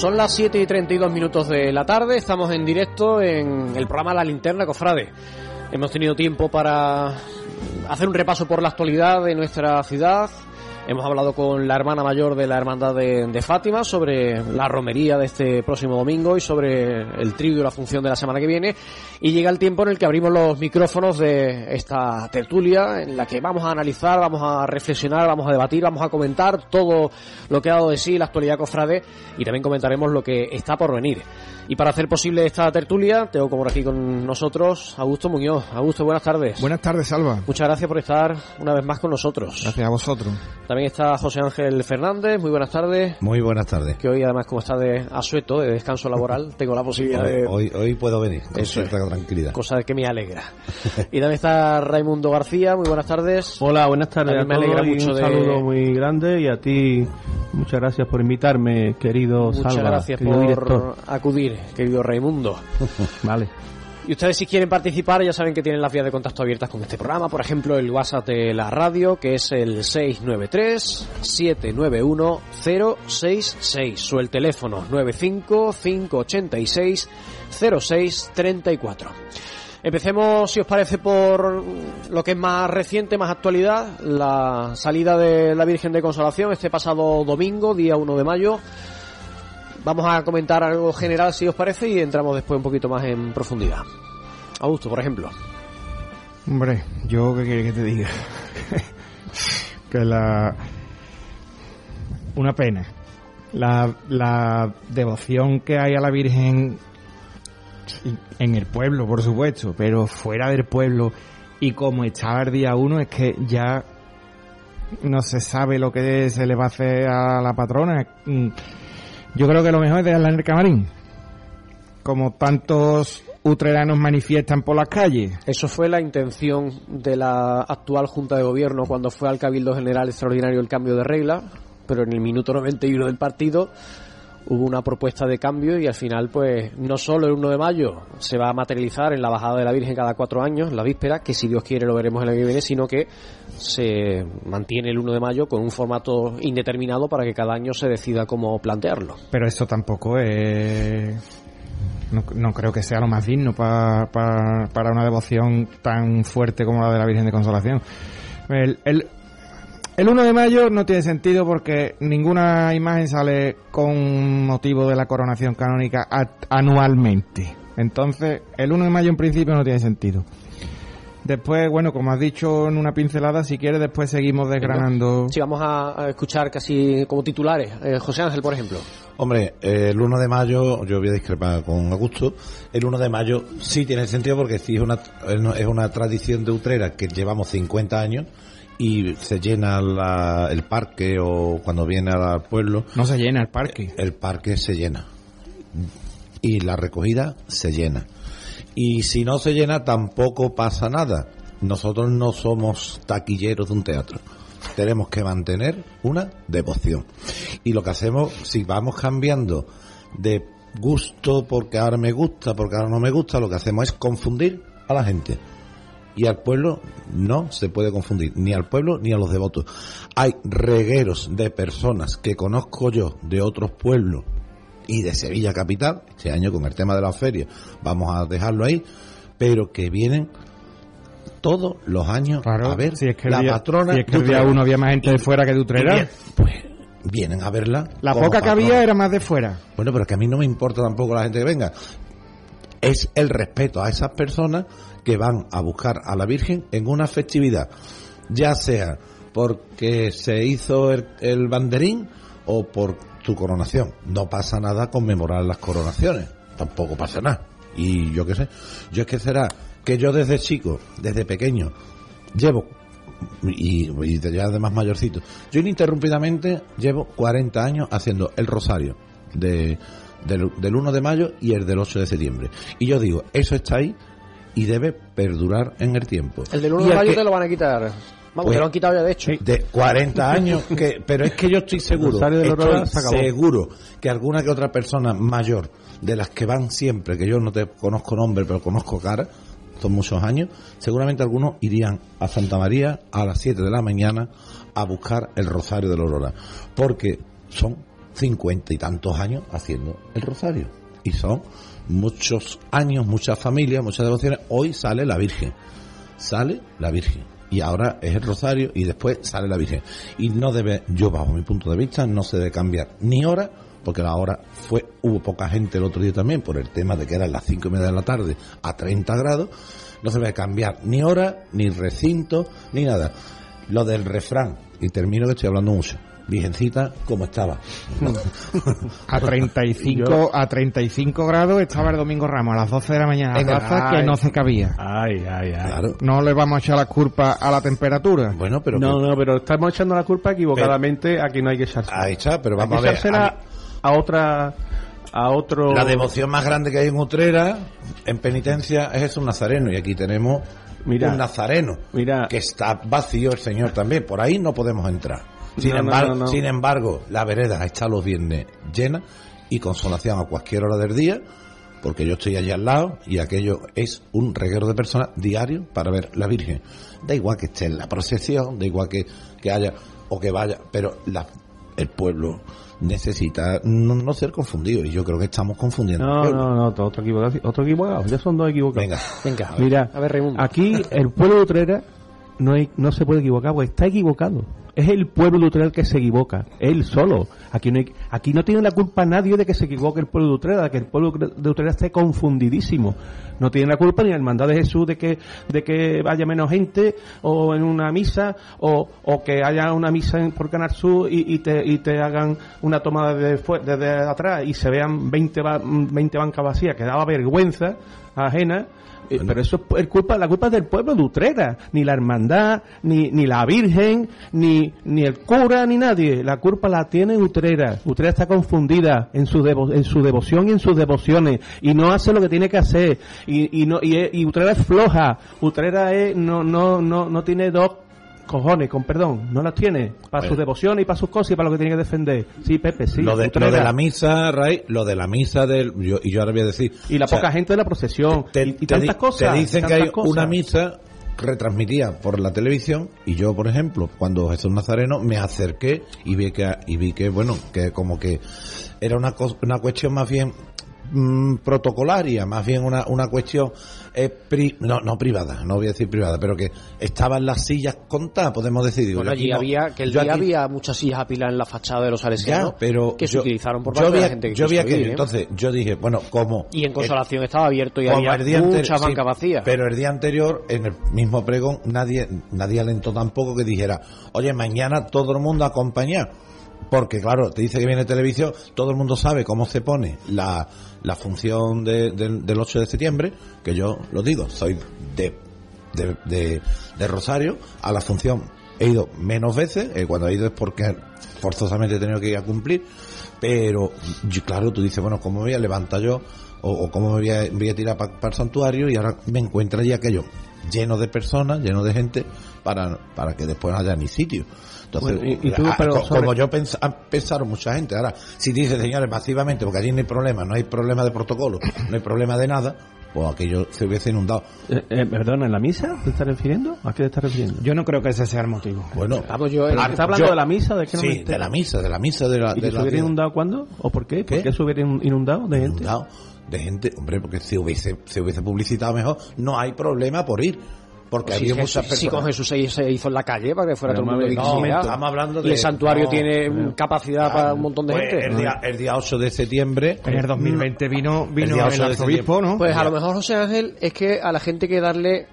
Son las 7 y 32 minutos de la tarde, estamos en directo en el programa La Linterna Cofrade. Hemos tenido tiempo para hacer un repaso por la actualidad de nuestra ciudad. Hemos hablado con la hermana mayor de la Hermandad de, Fátima sobre la romería de este próximo domingo y sobre el trío y la función de la semana que viene. Y llega el tiempo en el que abrimos los micrófonos de esta tertulia en la que vamos a analizar, vamos a reflexionar, vamos a debatir, vamos a comentar todo lo que ha dado de sí la actualidad cofrade y también comentaremos lo que está por venir. Y para hacer posible esta tertulia, tengo como aquí con nosotros Augusto Muñoz. Augusto, buenas tardes. Buenas tardes, Salva. Muchas gracias por estar una vez más con nosotros. Gracias a vosotros. También está José Ángel Fernández. Muy buenas tardes. Muy buenas tardes. Que hoy, además, como está de asueto, de descanso laboral, tengo la posibilidad de. Hoy, hoy puedo venir con Eso cierta tranquilidad. Cosa que me alegra. y también está Raimundo García. Muy buenas tardes. Hola, buenas tardes me alegra mucho un de- saludo muy grande y a ti muchas gracias por invitarme, querido Muchas Salva, gracias querido por director. acudir, querido Raimundo. Vale. Y ustedes si quieren participar ya saben que tienen las vías de contacto abiertas con este programa, por ejemplo el WhatsApp de la radio que es el 693-791-066 o el teléfono 95-586-0634. Empecemos, si os parece, por lo que es más reciente, más actualidad, la salida de la Virgen de Consolación este pasado domingo, día 1 de mayo. Vamos a comentar algo general, si os parece, y entramos después un poquito más en profundidad. Augusto, por ejemplo. Hombre, yo qué quieres que te diga. que la. Una pena. La, la devoción que hay a la Virgen en el pueblo, por supuesto, pero fuera del pueblo y como estaba el día uno, es que ya no se sabe lo que se le va a hacer a la patrona. Yo creo que lo mejor es dejarla en el camarín. Como tantos utreranos manifiestan por las calles. Eso fue la intención de la actual Junta de Gobierno cuando fue al Cabildo General Extraordinario el cambio de regla, pero en el minuto 91 del partido hubo una propuesta de cambio y al final, pues, no solo el 1 de mayo se va a materializar en la bajada de la Virgen cada cuatro años, la víspera, que si Dios quiere lo veremos el año viene, sino que se mantiene el 1 de mayo con un formato indeterminado para que cada año se decida cómo plantearlo. Pero esto tampoco es... No, creo que sea lo más digno pa- pa- para una devoción tan fuerte como la de la Virgen de Consolación. El, el, el 1 de mayo no tiene sentido porque ninguna imagen sale con motivo de la coronación canónica anualmente. Entonces, el 1 de mayo en principio no tiene sentido. Después, bueno, como has dicho en una pincelada, si quieres, después seguimos desgranando. Sí, vamos a, a escuchar casi como titulares. Eh, José Ángel, por ejemplo. Hombre, eh, el 1 de mayo, yo voy a discrepar con Augusto, el 1 de mayo sí tiene sentido porque sí es una, es una tradición de Utrera que llevamos 50 años y se llena la- el parque o cuando viene al pueblo. No se llena el parque. El parque se llena. Y la recogida se llena. Y si no se llena tampoco pasa nada. Nosotros no somos taquilleros de un teatro. Tenemos que mantener una devoción. Y lo que hacemos, si vamos cambiando de gusto porque ahora me gusta, porque ahora no me gusta, lo que hacemos es confundir a la gente. Y al pueblo no se puede confundir, ni al pueblo ni a los devotos. Hay regueros de personas que conozco yo de otros pueblos y de Sevilla capital, este año con el tema de la feria, vamos a dejarlo ahí, pero que vienen todos los años a ver Si es que la día- patrona si es que el día uno había más gente de fuera que de Utrera. Bien, pues vienen a verla. La poca que había era más de fuera. Bueno, pero es que a mí no me importa tampoco la gente que venga. Es el respeto a esas personas que van a buscar a la Virgen en una festividad, ya sea porque se hizo el, el banderín o por su coronación. No pasa nada conmemorar las coronaciones, tampoco pasa nada. Y yo qué sé, yo es que será que yo desde chico, desde pequeño, llevo y, y de- ya además mayorcito. Yo ininterrumpidamente llevo 40 años haciendo el rosario de, del, del 1 de mayo y el del 8 de septiembre. Y yo digo, eso está ahí y debe perdurar en el tiempo. El del 1 Y de mayo que- te lo van a quitar. Vamos, Pues, te lo han quitado ya de hecho. de 40 años, que, pero es que yo estoy seguro, Rosario de la Aurora estoy se acabó. seguro que alguna que otra persona mayor, de las que van siempre, que yo no te conozco nombre, pero conozco cara, son muchos años, seguramente algunos irían a Santa María a las 7 de la mañana a buscar el Rosario de la Aurora, porque son cincuenta y tantos años haciendo el Rosario, y son muchos años, muchas familias, muchas devociones, hoy sale la Virgen sale la Virgen. Y ahora es el rosario y después sale la Virgen. Y no debe, yo bajo mi punto de vista, no se debe cambiar ni hora, porque la hora fue, hubo poca gente el otro día también por el tema de que eran las cinco y media de la tarde a 30 grados. No se debe cambiar ni hora, ni recinto, ni nada. Lo del refrán, y termino que estoy hablando mucho. Virgencita, como estaba. A 35, a 35 grados estaba el domingo Ramos a las 12 de la mañana en plaza que no se cabía. Ay, ay, ay. Claro. No le vamos a echar la culpa a la temperatura. Bueno, pero no, que- no, pero estamos echando la culpa equivocadamente a que no hay que echarse. ahí está, pero Hay vamos que a ver. a otra a otro La devoción más grande que hay en Utrera, en penitencia, es Jesús Nazareno. Y aquí tenemos Mira. un Nazareno, Mira. que está vacío el Señor también. Por ahí no podemos entrar. Sin, No, embargo, no, no. sin embargo, la vereda está los viernes llena y consolación a cualquier hora del día, porque yo estoy allí al lado y aquello es un reguero de personas diario para ver la Virgen. Da igual que esté en la procesión, da igual que, que haya o que vaya, pero la- el pueblo necesita no, no ser confundido y yo creo que estamos confundiendo. No, no, no, otro equivocado, otro equivocado, ya son dos equivocados. Venga, Venga, Mira, a ver, Raimundo. aquí el pueblo de Utrera no, hay, no se puede equivocar, porque está equivocado. Es el pueblo de Utrera el que se equivoca, él solo. Aquí no, hay- aquí no tiene la culpa nadie de que se equivoque el pueblo de Utrera, de que el pueblo de Utrera esté confundidísimo. No tiene la culpa ni la hermandad de Jesús de que, de que haya menos gente o en una misa o, o que haya una misa en- por Canal Sur y, y te, y te hagan una toma desde, desde atrás y se vean 20, ba- 20 bancas vacías, que daba vergüenza ajena. Eh, pero eso es culpa, la culpa es del pueblo de Utrera, ni la hermandad, ni, ni la Virgen, ni, ni el cura, ni nadie. La culpa la tiene Utrera. Utrera está confundida en su, devo- en su devoción y en sus devociones y no hace lo que tiene que hacer. Y, y, no, y, Utrera es floja. Utrera es, no, no, no, no tiene dos cojones, con perdón, no las tiene para sus devociones y para sus cosas y para lo que tiene que defender. Sí, Pepe, sí. lo, de, lo de la misa, Ray, lo de la misa del. Yo, y yo ahora voy a decir. Y la sea, poca gente de la procesión. te, y, y te tantas di- cosas. te dicen que hay cosas. una misa retransmitida por la televisión y yo por ejemplo cuando Jesús Nazareno me acerqué y vi que y vi que bueno que como que era una una cuestión más bien mm, protocolaria más bien una, una cuestión eh, pri- no no privada no voy a decir privada pero que estaban las sillas contadas podemos decir digo, Bueno, allí no- había, que el día aquí- había muchas sillas apiladas en la fachada de los salesianos pero que se utilizaron por parte de la gente que yo vi aquello, ¿eh? entonces yo dije bueno como Y en Consolación estaba abierto y había muchas sí, bancas vacías. Pero el día anterior, en el mismo pregón, nadie, nadie alentó tampoco que dijera, oye, mañana todo el mundo acompaña. Porque claro, te dice que viene televisión, todo el mundo sabe cómo se pone la, la función de- del- del 8 de septiembre, que yo lo digo, soy de, de, de- de Rosario, a la función he ido menos veces, eh, cuando he ido es porque forzosamente he tenido que ir a cumplir, pero claro, tú dices, bueno, ¿cómo me voy a levantar yo? O, o cómo me voy a, voy a tirar para el santuario y ahora me encuentro allí aquello lleno de personas, lleno de gente, para, para que después no haya ni sitio. Entonces, Bueno, y- y tú, ah, pero co- sobre- como yo pens- pensaron mucha gente, ahora, si dice señores masivamente, porque allí no hay problema, no hay problema de protocolo, no hay problema de nada, pues aquello se hubiese inundado. Eh, eh, perdona, ¿en la misa te estás refiriendo? ¿A qué te estás refiriendo? Yo no creo que ese sea el motivo. Bueno, Vamos, yo, Pero eh, ¿Está hablando yo- de la misa? ¿De qué no sí, me de la misa, de la misa de la... ¿Y de que se hubiera vida. inundado cuándo? ¿O por qué? ¿Por ¿Qué? qué se hubiera in- inundado de gente? inundado de gente, hombre, porque si hubiese, se hubiese publicitado mejor, no hay problema por ir. Porque si, había muchas si personas. con Jesús se, se hizo en la calle para que fuera Pero todo el mundo no, estamos hablando y de- el santuario no, tiene capacidad para un montón de Pues gente. El día, el día 8 de septiembre. En el 2020 vino, El vino el, 8 de arzobispo, ¿no? Pues a lo mejor, José Ángel, es que a la gente hay que darle.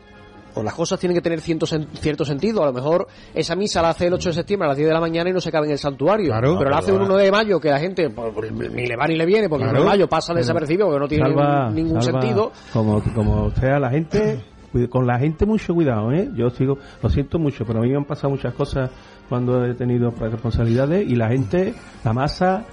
O las cosas tienen que tener cierto, sen- cierto sentido. A lo mejor esa misa la hace el 8 de septiembre a las 10 de la mañana y no se cabe en el santuario. Claro. pero la hace un pero 1 de mayo que la gente pues, pues, ni le va ni le viene porque el 1 de Claro. mayo pasa desapercibido porque no tiene Salva, ningún salva, sentido. Como, como sea la gente, con la gente mucho cuidado, ¿eh? Yo sigo, lo siento mucho, pero a mí me han pasado muchas cosas cuando he tenido responsabilidades y la gente, la masa,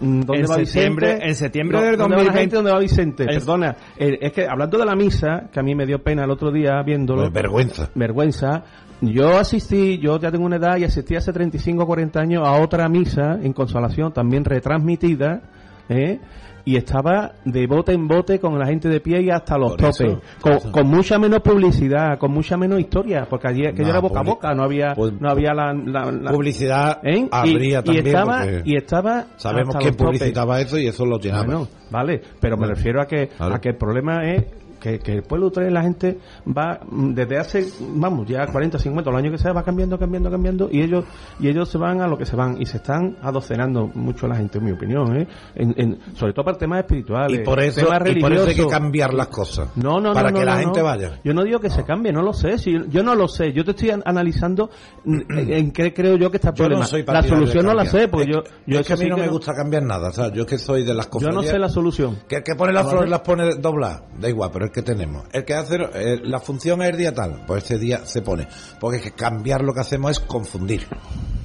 mm, ¿dónde En va septiembre- Vicente? en septiembre del ¿dónde va la 2020? gente? ¿Dónde va Vicente? Es- Perdona, eh, es que hablando de la misa, que a mí me dio pena el otro día viéndolo, Pues vergüenza. vergüenza. Yo asistí, yo ya tengo una edad y asistí hace 35 o 40 años a otra misa en Consolación, también retransmitida, ¿eh? Y estaba de bote en bote con la gente de pie y hasta los Por topes, eso, con, eso. con mucha menos publicidad, con mucha menos historia, porque allí No, era boca a boca, no había, pues- no había la, la- la- Publicidad ¿eh? habría y, también. y estaba, y estaba sabemos quién topes. publicitaba eso y eso lo llenaba. Bueno, vale, pero me refiero a que, claro. a que el problema es que, que el pueblo trae la gente va mm, desde hace, vamos, ya 40, 50, los años que sea, va cambiando, cambiando, cambiando y ellos y ellos se van a lo que se van y se están adocenando mucho la gente, en mi opinión, ¿eh? En, en- sobre todo para temas espirituales, y por eso, temas y por eso hay que cambiar las cosas. No, no, para no, que la gente vaya. Yo no digo que se cambie, no lo sé. Si yo, yo no lo sé. Yo te estoy an- analizando mm, en, en qué creo yo que está el Yo problema. no soy la solución no la sé, porque Es yo, yo es que a mí no me gusta cambiar nada. o sea, yo es que soy de las Yo cofradías. no sé la solución. Que el que pone las flores las pone dobladas, da igual, pero es que tenemos. El que hace eh, la función es el día tal, pues ese día se pone. Porque es que cambiar lo que hacemos es confundir.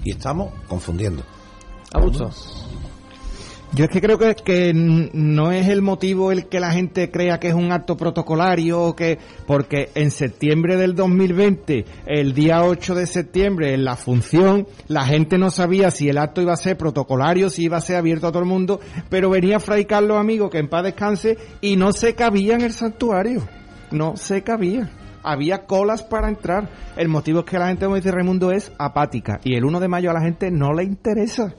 Y estamos confundiendo. Augusto. Yo es que creo que, que no es el motivo el que la gente crea que es un acto protocolario, o que porque en septiembre del 2020, el día 8 de septiembre, en la función, la gente no sabía si el acto iba a ser protocolario, si iba a ser abierto a todo el mundo, pero venía Fray Carlos Amigo, que en paz descanse, y no se cabía en el santuario. No se cabía. Había colas para entrar. El motivo es que la gente, como dice Raimundo, es apática. Y el 1 de mayo a la gente no le interesa.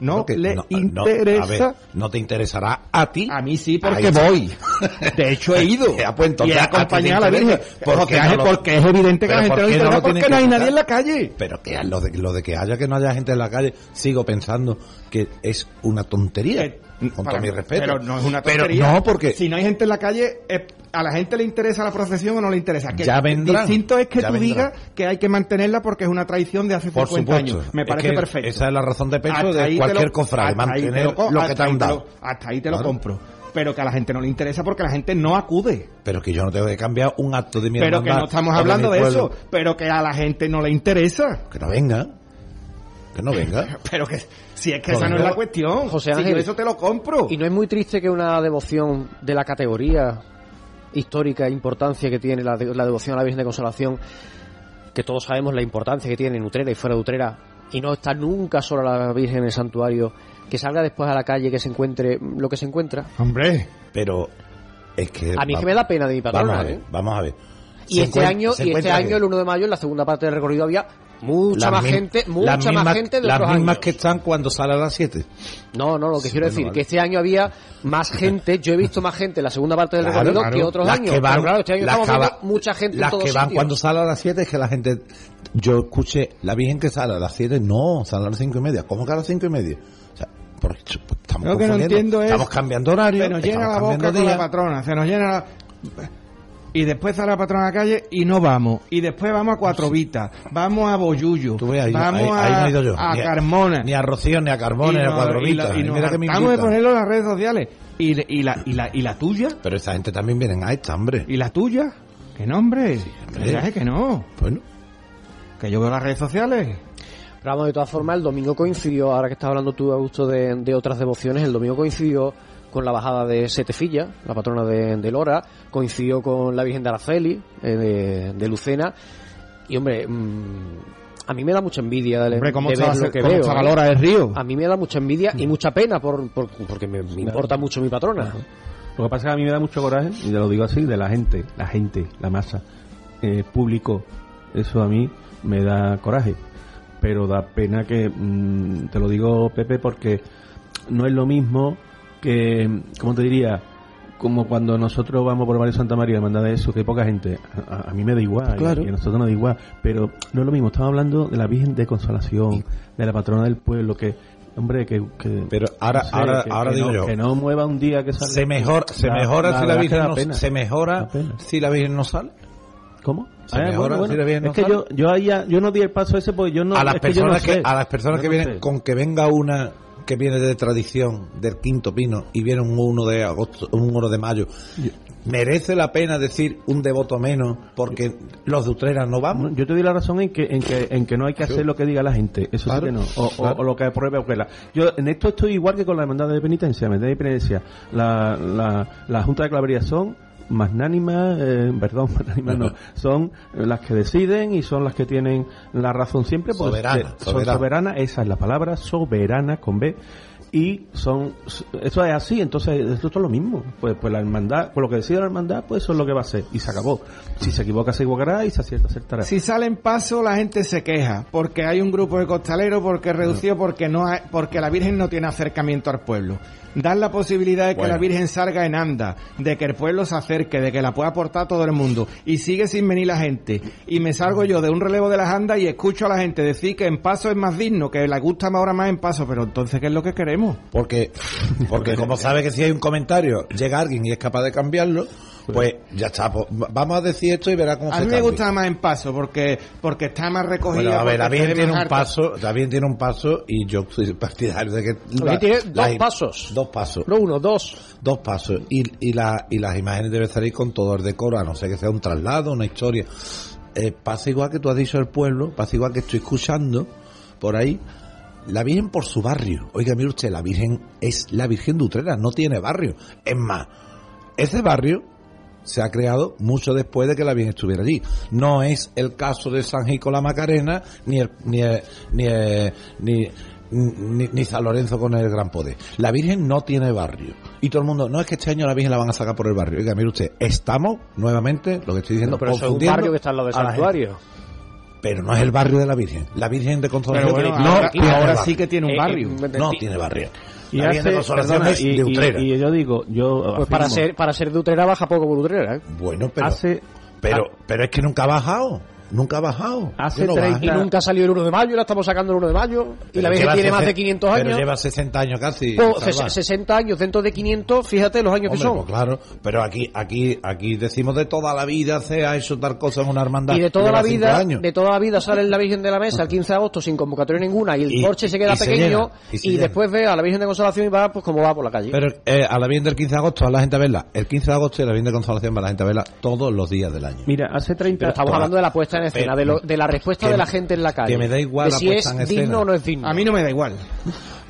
No Porque le no- interesa. ver, no te interesará a ti. A mí sí, porque voy. De hecho, he ido. Ya, pues, entonces, y he acompañado a la. Virgen. ¿Por Porque, no lo- porque es evidente que la gente no ¿por le interesa porque no hay nadie en la calle. Pero que lo de, lo de que haya que no haya gente en la calle, sigo pensando que es una tontería. Con todo mi respeto. Pero no es una Pero tontería. no, porque Si no hay gente en la calle, eh, a la gente le interesa la procesión o no le interesa. Que Ya vendrán, Distinto es que ya tú vendrán. digas que hay que mantenerla porque es una tradición de hace Por 50 supuesto. años. Me Es parece que perfecto. Esa es la razón de peso Hasta de cualquier lo- cofrade, mantener lo que te han te dado. lo- Hasta ahí te lo compro. Pero que a la gente no le interesa porque la gente no acude. Pero que yo no tengo que cambiar un acto de mi Pero que no estamos de hablando de eso. Pero que a la gente no le interesa. Que no venga. Que no venga. Pero que si es que esa no es la cuestión. José Si Ángel. yo eso te lo compro. Y no es muy triste que una devoción de la categoría histórica e importancia que tiene la, de- la devoción a la Virgen de Consolación que todos sabemos la importancia que tiene en Utrera y fuera de Utrera, y no está nunca sola la Virgen en el santuario, que salga después a la calle, que se encuentre lo que se encuentra. Hombre, pero es que... A mí es que me da pena de mi patrona. Vamos a ver, ¿eh? vamos a ver. Y Se este año, y este año, el 1 de mayo, en la segunda parte del recorrido había mucha más gente, mucha más mismas- gente de Las otros mismas años. que están cuando sale a las 7. No, no, lo que Sí, quiero bueno, decir, vale. que este año había más gente, yo he visto más gente en la segunda parte del Claro, recorrido claro. que otros Las años. que van- Pero claro, este año las estamos que viendo va- mucha gente en Las todos que van sitios. cuando sale a las 7 es que la gente... Yo escuché, la Virgen que sale a las 7, no, sale a las 5 y media. ¿Cómo que a las 5 y media? O sea, por eso, pues, estamos Lo que no confundiendo. entiendo es- Estamos cambiando horario. se nos llena la boca con la patrona, se nos llena la... Y después sale la patrona a la calle y no vamos. Y después vamos a Cuatro Vitas, vamos a Boyullo, Tú ves, ahí, vamos ahí- a, ahí no he ido yo. a Ni Carmona. Ni a Rocío, ni a Carbón, Y ni a Cuatro Vitas. y Y nos mira que me hartamos de invitan. ponerlo en las redes sociales. ¿Y, y, la, y, la, ¿Y la tuya? Pero esa gente también vienen a esta, hombre. ¿Y la tuya? ¿Qué nombre? hombre. Que no. Bueno. Que yo veo las redes sociales. Pero vamos, de todas formas, el domingo coincidió, ahora que estás hablando tú, Augusto, de, de otras devociones, el domingo coincidió con la bajada de Setefilla, la patrona de, de Lora, coincidió con la Virgen de Araceli, eh, de, de Lucena, y hombre, mm, a mí me da mucha envidia de, Hombre, ¿cómo de ver lo que cómo veo. estaba ¿eh? Del Río? A mí me da mucha envidia y mucha pena por, por- porque me, me importa mucho mi patrona. Lo que pasa es que a mí me da mucho coraje, y te lo digo así, de la gente, la gente, la masa, eh, público, eso a mí me da coraje. Pero da pena que, mm, te lo digo Pepe, porque no es lo mismo que, ¿cómo te diría? Como cuando nosotros vamos por María Santa María, manda de eso, que hay poca gente. A, a- mí me da igual, Claro. y a nosotros nos da igual. Pero no es lo mismo, estamos hablando de la Virgen de Consolación, de la patrona del pueblo, que, hombre, que... que Pero ahora, no sé, ahora, que- ahora que digo no- yo. Que no mueva un día que salga. se mejor, se Da- mejora si la que Virgen no, pena. se mejora si la Virgen no sale. ¿Cómo? Se Ah, mejora bueno, si la Virgen es no que sale. yo, yo ahí ya- yo no di el paso ese porque yo no a las es que no personas que, sé. a las personas que no vienen sé. con que venga una que viene de tradición del quinto pino y viene un 1 de agosto un 1 de mayo merece la pena decir un devoto menos porque los de Utrera no vamos yo te doy la razón en que en que en que no hay que hacer lo que diga la gente eso Claro, sí que no o, o- claro. o lo que apruebe Abuela yo en esto estoy igual que con la hermandad de penitencia la hermandad de penitencia la, la, la junta de clavería son magnánimas, eh, perdón, magnánimas no, son las que deciden y son las que tienen la razón siempre. pues, Soberana, eh, son soberana. soberanas, esa es la palabra, soberana con B. Y son, eso es así, entonces esto es lo mismo. Pues, pues la hermandad, por lo que decide la hermandad, pues eso es lo que va a ser. Y se acabó. Si se equivoca, se equivocará y se acierta, acertará. Si sale en paso, la gente se queja. Porque hay un grupo de costaleros, porque es reducido, porque no hay- porque la Virgen no tiene acercamiento al pueblo. Dan la posibilidad de que Bueno. la Virgen salga en anda, de que el pueblo se acerque, de que la pueda aportar todo el mundo. Y sigue sin venir la gente. Y me salgo yo de un relevo de las andas y escucho a la gente decir que en paso es más digno, que le gusta ahora más en paso. Pero entonces, ¿qué es lo que queremos? porque porque como sabe que si hay un comentario llega alguien y es capaz de cambiarlo pues ya está pues, vamos a decir esto y verá cómo A se mí me cambia. gusta más en paso, porque, porque está más recogida. Bueno, a ver, la ve tiene un paso, la Virgen tiene un paso y yo soy partidario de que... Aquí tiene dos las- pasos. Dos pasos. No uno, dos. Dos pasos. Y, y, la, y las imágenes deben salir con todo el decoro, a no ser que sea un traslado, una historia. Eh, pasa igual que tú has dicho el pueblo, pasa igual que estoy escuchando por ahí. La Virgen por su barrio. Oiga, mire usted, la Virgen es la Virgen de Utrera, no tiene barrio. Es más, ese barrio se ha creado mucho después de que la Virgen estuviera allí. No es el caso de San Gico la Macarena, ni el, ni el- ni el- ni, ni, ni San Lorenzo con el gran poder. La Virgen no tiene barrio. Y todo el mundo, no es que este año la Virgen la van a sacar por el barrio. Oiga, mire usted, estamos, nuevamente, lo que estoy diciendo, No, pero es un barrio que está al lado del a la gente. santuario. Pero no es el barrio de la Virgen. La Virgen de Consolación bueno, no ahora- sí que tiene un barrio. eh, No ti- tiene barrio. Y hace- perdona, y, de Utrera. y- y yo digo, yo Pues para ser, para ser de Utrera baja poco por Utrera, ¿eh? Bueno, pero, hace, pero, pero es que nunca ha bajado. Nunca ha bajado. Hace Que no 30 Y nunca ha salido el 1 de mayo, la estamos sacando el 1 de mayo. Y Pero la Virgen lleva tiene más de 500 Pero años. lleva 60 años casi. Pues, salva. ses- 60 años dentro de 500, fíjate los años Hombre, que son. pues claro, pero aquí, aquí, aquí decimos de toda la vida se ha hecho tal cosa en una hermandad. Y de toda la vida, años. de toda la vida sale la Virgen de la Mesa el 15 de agosto sin convocatoria ninguna y el Y- porche se queda y se pequeño llena, y y, se llena. después ve a la Virgen de Consolación y va pues como va por la calle. Pero eh, a la Virgen del 15 de agosto va la gente a verla. El 15 de agosto y la Virgen de Consolación va la gente a verla todos los días del año. mira, hace 30 Pero estamos toda- hablando de la puesta en escena, de, lo- de la respuesta que- de la gente en la calle. que me da igual de la si puesta es en escena. digno o no es digno. A mí no me da igual.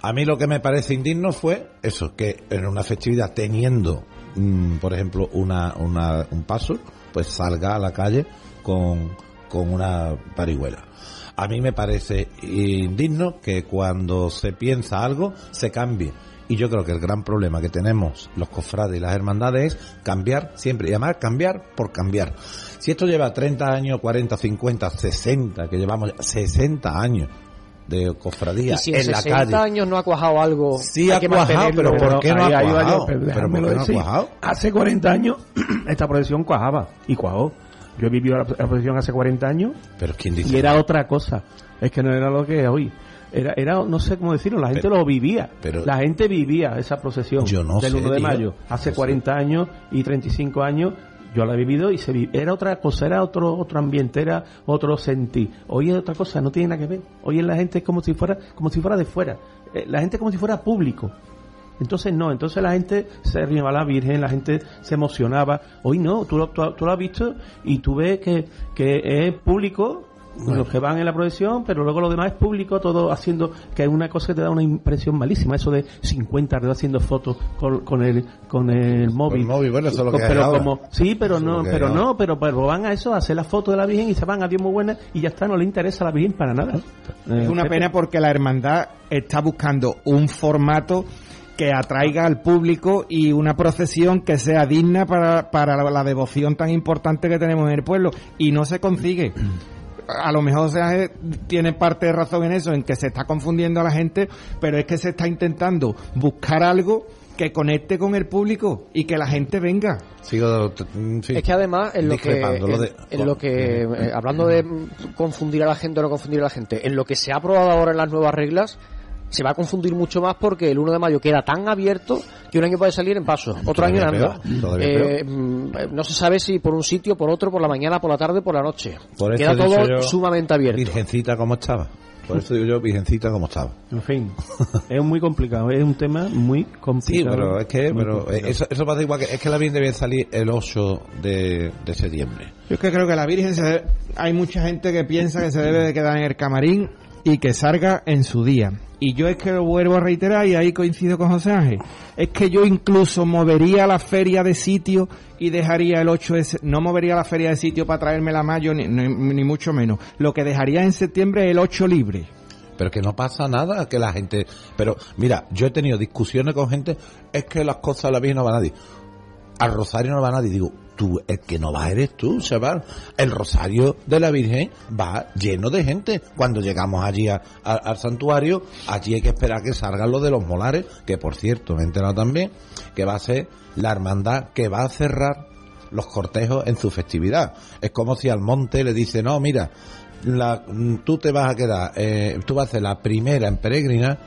A mí lo que me parece indigno fue eso, que en una festividad teniendo, mm, por ejemplo, una, una, un paso, pues salga a la calle con, con una parihuela. A mí me parece indigno que cuando se piensa algo se cambie. Y yo creo que el gran problema que tenemos los cofrades y las hermandades es cambiar siempre. Y además cambiar por cambiar. Si esto lleva 30 años, 40, 50, 60, que llevamos 60 años de cofradía Y si en en la 60 calle. años no ha cuajado algo. Sí ha cuajado, pero ¿por qué no ha cuajado? pero ¿Pero déjamelo por qué no ha cuajado? Hace 40 años esta procesión cuajaba y cuajó. Yo he vivido la, la procesión hace 40 años Pero ¿quién dice? y era otra cosa. Es que no era lo que es hoy. Era, era no sé cómo decirlo, la gente Pero- lo vivía. pero- la gente vivía esa procesión Yo no del sé, 1 de tío. mayo. Hace No sé. 40 años y 35 años yo la he vivido y se vi- era otra cosa, era otro otro ambiente, era otro sentir. Hoy es otra cosa, no tiene nada que ver. Hoy en la gente es como si fuera como si fuera de fuera. Eh, la gente es como si fuera público. Entonces no, entonces la gente se rimaba a la Virgen, la gente se emocionaba. Hoy no, tú lo, tú, tú lo has visto y tú ves que, que es público, los que van en la procesión, pero luego lo demás es público, todo haciendo, que es una cosa que te da una impresión malísima, eso de 50 alrededor haciendo fotos con, con el con el móvil. móvil, bueno, eso es lo que hay pero ahora. como, sí, pero Eso no, hay pero no, pero, pero van a eso, a hacer la foto de la Virgen y se van a Dios muy buena y ya está, no le interesa a la Virgen para nada. Es una pena porque la hermandad está buscando un formato que atraiga al público y una procesión que sea digna para, para la, la devoción tan importante que tenemos en el pueblo y no se consigue. A lo mejor se tiene parte de razón en eso, en que se está confundiendo a la gente, pero es que se está intentando buscar algo que conecte con el público y que la gente venga. Sigo, fin, Es que además, en lo que, discrepando, lo en, de- en lo que eh, hablando de mm, confundir a la gente o no confundir a la gente, en lo que se ha aprobado ahora en las nuevas reglas, se va a confundir mucho más porque el 1 de mayo queda tan abierto que un año puede salir en paso, otro año en anda. peor, Eh, mm, no se sabe si por un sitio, por otro, por la mañana, por la tarde, por la noche. Por queda todo yo, sumamente abierto. Virgencita como estaba. Por eso digo yo, Virgencita como estaba. En fin, es muy complicado, es un tema muy Sí, complicado. pero es que pero complicado. eso, eso pasa igual que es que la Virgen debe salir el 8 de, de septiembre. Yo es que creo que la Virgen, se- hay mucha gente que piensa que se debe de quedar en el camarín y que salga en su día. Y yo es que lo vuelvo a reiterar y ahí coincido con José Ángel. Es que yo incluso movería la feria de sitio y dejaría el 8 de... se- No movería la feria de sitio para traerme la mayo ni, mucho menos. Lo que dejaría en septiembre es el 8 libre. Pero que no pasa nada, que la gente... Pero mira, yo he tenido discusiones con gente, es que las cosas la Virgen no va nadie. Al Rosario no va nadie. Digo, tú, el que no va eres tú, chaval. El Rosario de la Virgen va lleno de gente. Cuando llegamos allí al santuario, allí hay que esperar que salgan los de los molares, que por cierto, me he también, que va a ser la hermandad que va a cerrar los cortejos en su festividad. Es como si al monte le dice, no, mira, la, mm, tú te vas a quedar, eh, tú vas a ser la primera en peregrina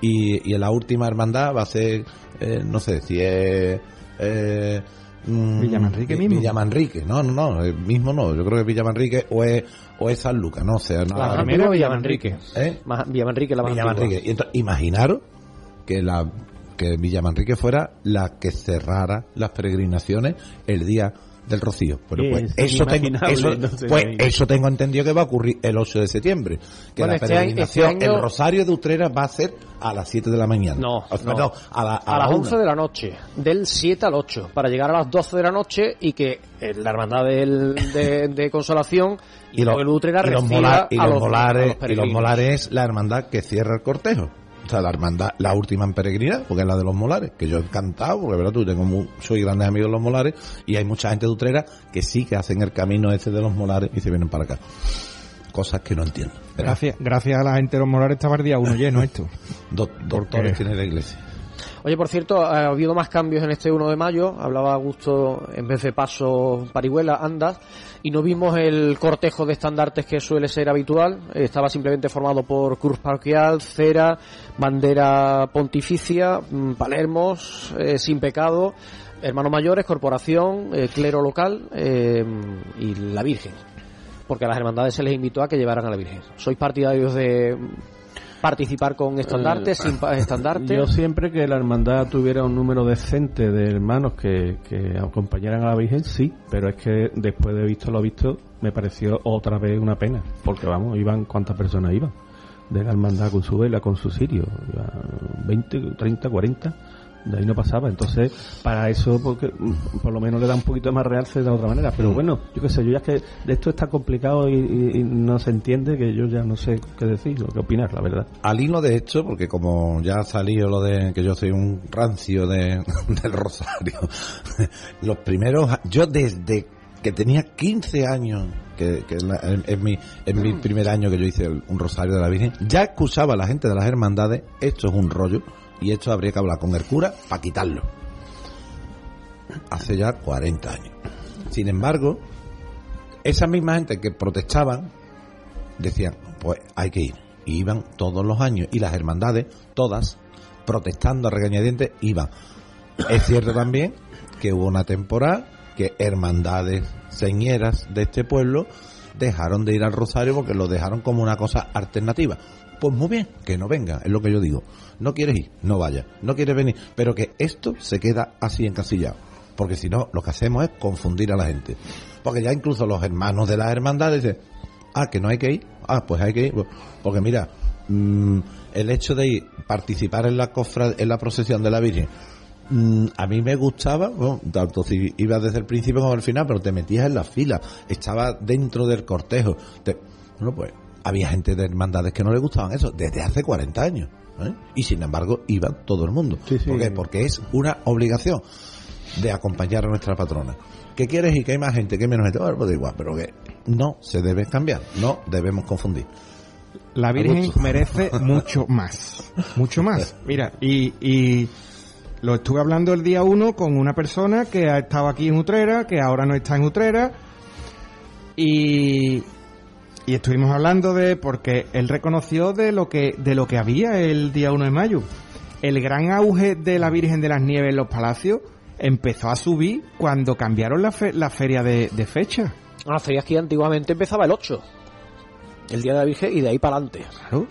y, y en la última hermandad va a ser, eh, no sé si es... Eh, mm, Villamanrique Vi- mismo. Villamanrique, no, no, no, el mismo no, yo creo que Villamanrique o es, o es San Lucas, no, o sea, no, La más primera, Villamanrique. ¿eh? Villamanrique, la más Villamanrique. Y entonces, imaginaros que la que Villamanrique fuera la que cerrara las peregrinaciones el día del Rocío. Bueno, pues, Es eso, tengo, eso, no pues eso tengo entendido que va a ocurrir el 8 de septiembre. Que Bueno, la este peregrinación, este año- el Rosario de Utrera va a ser a las 7 de la mañana. No, O sea, no. no, a, la- a la las una. 11 de la noche, del 7 al 8, para llegar a las 12 de la noche y que eh, la hermandad del- de, de Consolación y, lo- el Utrera y los, reciba mola- y a los los, molares, a los y los molares es la hermandad que cierra el cortejo. O sea, la hermandad, la última en peregrinar, porque es la de los molares, que yo he encantado, porque verdad, tú tengo mu- soy grandes amigos de los molares, y hay mucha gente de Utrera que sí que hacen el camino ese de los molares y se vienen para acá. Cosas que no entiendo. Gracias, gracias a la gente de los Molares estaba el día uno lleno esto. do- doctores tiene la iglesia. Oye, por cierto, ha habido más cambios en este 1 de mayo. Hablaba Augusto, en vez de paso, parihuela, andas. Y no vimos el cortejo de estandartes que suele ser habitual. Estaba simplemente formado por cruz parroquial, cera, bandera pontificia, mm, palermos, eh, sin pecado, hermanos mayores, corporación, eh, clero local eh, y la Virgen. Porque a las hermandades se les invitó a que llevaran a la Virgen. ¿Sois partidarios de participar con estandartes, sin pa- estandartes? Yo siempre que la hermandad tuviera un número decente de hermanos que, que acompañaran a la Virgen, sí, pero es que después de visto lo visto, me pareció otra vez una pena, porque vamos, iban, ¿cuántas personas iban? De la hermandad con su vela, con su sirio, Iban 20, 30, 40, De ahí no pasaba. Entonces, para eso, porque mm, por lo menos le da un poquito más realce de otra manera. Pero bueno, yo qué sé, yo ya es que de esto está complicado y, y- y no se entiende que yo ya no sé qué decir o qué opinar, la verdad. Al hilo de esto, porque como ya ha salido lo de que yo soy un rancio de, del Rosario, los primeros, yo desde que tenía 15 años, que, que es, la- es- es mi, es mi primer año que yo hice el- un Rosario de la Virgen, ya escuchaba a la gente de las hermandades, esto es un rollo, y esto habría que hablar con el cura para quitarlo. Hace ya 40 años. Sin embargo, esa misma gente que protestaban, decían, pues hay que ir. Y iban todos los años. Y las hermandades, todas, protestando a regañadientes, iban. Es cierto también que hubo una temporada que hermandades señeras de este pueblo dejaron de ir al Rosario porque lo dejaron como una cosa alternativa. Pues muy bien, que no venga, es lo que yo digo. No quieres ir, no vaya. No quieres venir, pero que esto se queda así encasillado. Porque si no, lo que hacemos es confundir a la gente. Porque ya incluso los hermanos de las hermandades dicen, ah, que no hay que ir, ah, pues hay que ir. Porque mira, mm, el hecho de ir, participar en la, cofra- en la procesión de la Virgen, Mm, a mí me gustaba, bueno, tanto si ibas desde el principio como al final, pero te metías en la fila, estaba dentro del cortejo. Te- bueno, pues había gente de hermandades que no le gustaban eso desde hace 40 años. ¿eh? Y sin embargo, iba todo el mundo. ¿Por qué? Porque es una obligación de acompañar a nuestra patrona. ¿Qué quieres y que hay más gente, que hay menos gente? Bueno, pues da igual, pero que no se debe cambiar, no debemos confundir. La Virgen merece mucho más. Mucho más. Mira, y, y lo estuve hablando el día uno con una persona que ha estado aquí en Utrera, que ahora no está en Utrera. Y, y estuvimos hablando de, porque él reconoció de lo que, de lo que había el día 1 de mayo. El gran auge de la Virgen de las Nieves en los palacios empezó a subir cuando cambiaron la, fe- la feria de, de fecha. La feria aquí antiguamente empezaba el 8, el Día de la Virgen, y de ahí para adelante. Claro,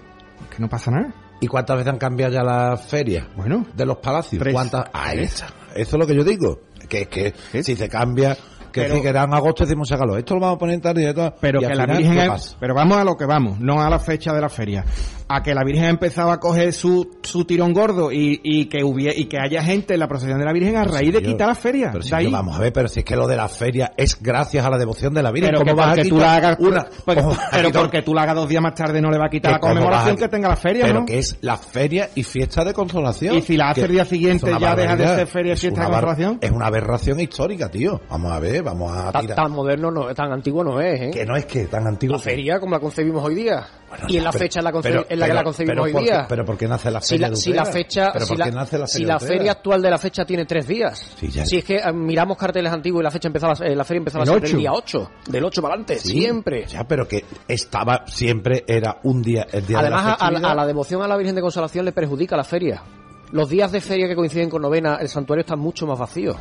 que no pasa nada. ¿Y cuántas veces han cambiado ya las ferias? Bueno, de los palacios. tres. ¿Cuántas? Ahí Tres. está. Eso es lo que yo digo. Que es que si se cambia, que Pero- si que era en agosto decimos sácalo. Esto lo vamos a poner en tarde. Pero y que la Virgen pero vamos a lo que vamos, no a la fecha de la feria. A que la Virgen empezaba a coger su, su tirón gordo y, y que hubiera, y que haya gente en la procesión de la Virgen a raíz de yo- quitar la feria. Pero si De ahí. yo- vamos a ver, pero si es que lo de la feria es gracias a la devoción de la Virgen. Pero ¿Cómo que vas a porque tú la hagas, una? porque- ¿Cómo vas a pero quitar- porque tú la hagas dos días más tarde no le va a quitar la ¿Cómo vas a conmemoración que tenga la feria, Pero ¿no? que es la feria y fiesta de consolación. Y si la hace el día siguiente ya deja de ser feria y Es fiesta una de consolación. Es una aberración histórica, tío. Vamos a ver, vamos a Tan, tirar. tan moderno, no, tan antiguo no es, ¿eh? Que no es que tan antiguo. La feria como la concebimos hoy día. Y en la Pero- fecha en la, pero- en la que la concebimos hoy ¿por qué- día. pero ¿por qué nace la si feria la, de si la fecha, ¿Pero si la, feria de actual de la fecha tiene tres días. ya- Si es que eh, miramos carteles antiguos y la fecha empezaba, eh, la feria empezaba El día 8. Del 8 para adelante, Sí, siempre. Ya, pero que estaba siempre era un día el día de Además, la a, a la- a la devoción a la Virgen de Consolación le perjudica la feria. Los días de feria que coinciden con novena, el santuario está mucho más vacío.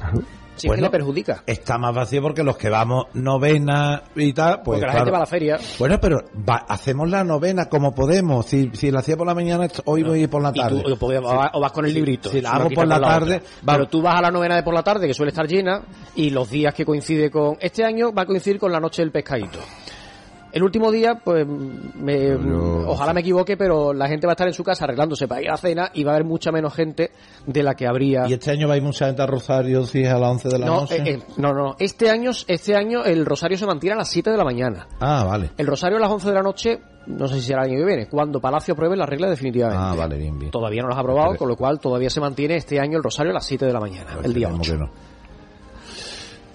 Si es que Bueno, le perjudica. Está más vacío porque los que vamos novena y tal, pues Porque la claro. gente va a la feria. Bueno, pero va- hacemos la novena como podemos. Si, si la hacía por la mañana, hoy voy a ir por la tarde. tú- o vas- o vas con el librito. Si la hago por la tarde, va- Pero tú vas a la novena de por la tarde, que suele estar llena, y los días que coincide con... Este año va a coincidir con la noche del pescadito. El último día, pues, me- ojalá me equivoque, pero la gente va a estar en su casa arreglándose para ir a la cena y va a haber mucha menos gente de la que habría... Y este año va a ir mucha gente a Rosario si es a las 11 de la no, noche. eh, eh, no, no, este año, este año el rosario se mantiene a las 7 de la mañana. Ah, vale. El rosario a las 11 de la noche, no sé si será el año que viene, cuando Palacio apruebe la regla definitivamente. Ah, vale, bien, bien. Todavía no los ha aprobado, con lo cual todavía se mantiene este año el rosario a las 7 de la mañana, el día Esperemos 8.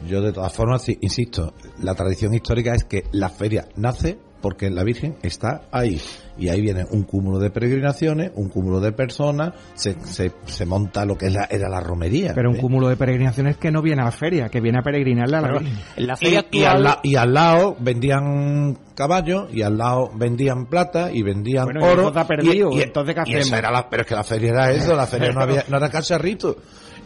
Yo de todas formas, insisto, la tradición histórica es que la feria nace porque la Virgen está ahí. Y ahí viene un cúmulo de peregrinaciones, un cúmulo de personas, se, se, se monta lo que es la, era la romería. Pero un ¿eh? cúmulo de peregrinaciones que no viene a la feria, que viene a peregrinarle a la la Y, feria y al actual- la- y al lado vendían caballos y al lado vendían plata y vendían Bueno, y oro perdido, y, y- entonces, ¿qué y esa hacemos? era la- pero es que la feria era eso la feria no había no era cacharrito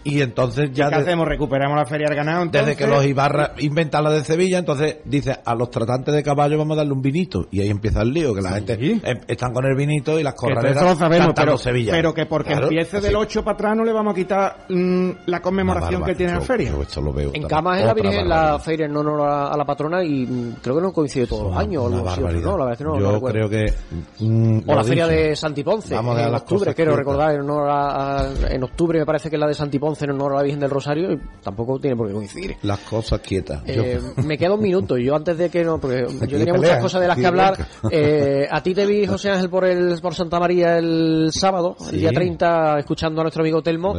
y entonces ya ¿Qué de- hacemos? ¿Recuperamos la feria del ganado? desde que los Ibarra inventan la de Sevilla, entonces dice a los tratantes de caballo vamos a darle un vinito y ahí empieza el lío, que la gente eh, están con el vinito y las corraleras eso lo sabemos, cantando pero, Sevilla. pero que porque Claro, empiece así. del 8 para atrás no le vamos a quitar mm, la conmemoración que tiene la barbaridad. feria. Yo esto lo veo En también. Camas es la Virgen, barbaridad. la feria en honor a, a la patrona y mm, creo que no coincide todos los años. o algo no, la verdad es que no, Yo no recuerdo. creo que... mm, O la feria dicho. de Santiponce, Vamos a dejar en octubre, quiero recordar, en, honor a- a- en octubre me parece que es la de Santiponce en honor a la Virgen del Rosario y tampoco tiene por qué coincidir. Las cosas quietas. Yo- Eh, me queda un minuto. Yo antes de que no, porque yo tenía muchas cosas de las que hablar. Eh, a ti te vi, José Ángel, por el por Santa María el sábado, el Sí. día 30, escuchando a nuestro amigo Telmo.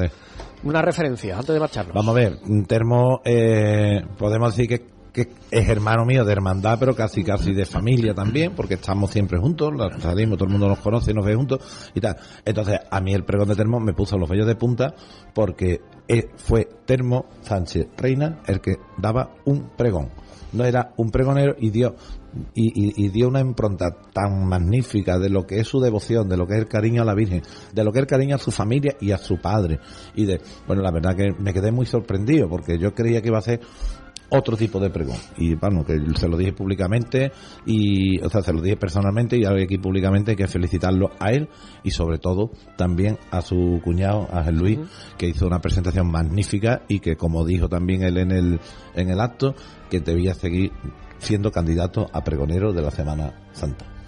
Una referencia antes de marcharnos. Vamos a ver, Termo, eh, podemos decir que, que es hermano mío de hermandad, pero casi casi de familia también, porque estamos siempre juntos, la- salimos, todo el mundo nos conoce y nos ve juntos y tal. Entonces, a mí el pregón de Termo me puso los vellos de punta porque eh, fue Termo Sánchez Reina el que daba un pregón. No era un pregonero y dio y, y- y dio una impronta tan magnífica de lo que es su devoción, de lo que es el cariño a la Virgen, de lo que es el cariño a su familia y a su padre. Y de, bueno, la verdad que me quedé muy sorprendido porque yo creía que iba a ser otro tipo de pregón. Y bueno, que se lo dije públicamente y, o sea, se lo dije personalmente y ahora aquí públicamente hay que felicitarlo a él y sobre todo también a su cuñado, Ángel Luis, que hizo una presentación magnífica y que como dijo también él en el, en el acto, que debía seguir siendo candidato a pregonero de la Semana Santa.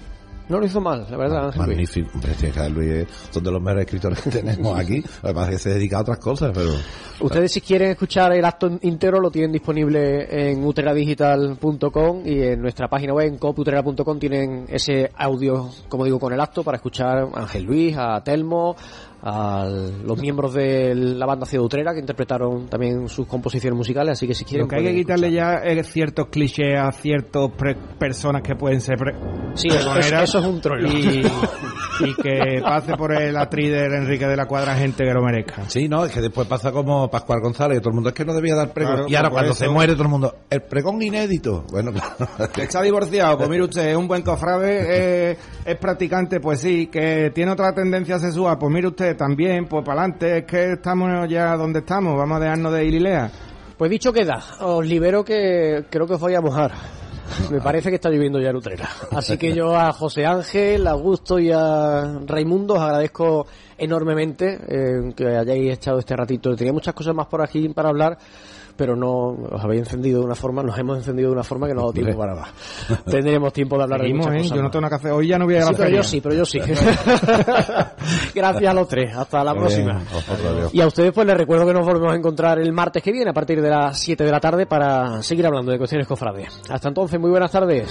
No lo hizo mal, la verdad, Ángel. Magnífico. Ángel Luis son de los mejores escritores que tenemos aquí. Lo que se dedica a otras cosas, pero... Ustedes si quieren escuchar el acto íntegro lo tienen disponible en utreradigital.com y en nuestra página web en coputrera.com tienen ese audio, como digo, con el acto para escuchar a Ángel Luis, a Telmo, a los miembros de la banda Ciudad Utrera que interpretaron también sus composiciones musicales, así que si quieren... Lo que hay que quitarle ya ciertos clichés a ciertas pre- personas que pueden ser pre- Sí, eso- eso es un trollo. Y, y que pase por el atrider Enrique de la Cuadra gente que lo merezca. Sí, no, es que después pasa como Pascual González, que todo el mundo es que no debía dar pregón. Claro, y ahora cuando eso- se muere todo el mundo, el pregón inédito. Bueno, claro. Que está divorciado, pues mire usted, es un buen cofrade, eh, es practicante, pues sí, que tiene otra tendencia sexual, pues mire usted también, pues para adelante, es que estamos ya donde estamos, vamos a dejarnos de ililea. Pues dicho queda, os libero que creo que os voy a mojar. Me parece que está lloviendo ya en Utrera. Así que yo a José Ángel, a Augusto y a Raimundo os agradezco enormemente eh, que hayáis echado este ratito. Tenía muchas cosas más por aquí para hablar, pero no os habéis encendido de una forma, nos hemos encendido de una forma que no ha dado tiempo para más. Tendremos tiempo de hablar Seguimos, de ¿eh? muchas cosas. Yo no más. tengo nada que hacer, hoy ya no voy a a Sí, pero yo sí, pero yo sí. Gracias a los tres. Hasta la próxima. Y a ustedes pues les recuerdo que nos volvemos a encontrar el martes que viene a partir de las 7 de la tarde para seguir hablando de cuestiones cofrades. Hasta entonces, muy buenas tardes.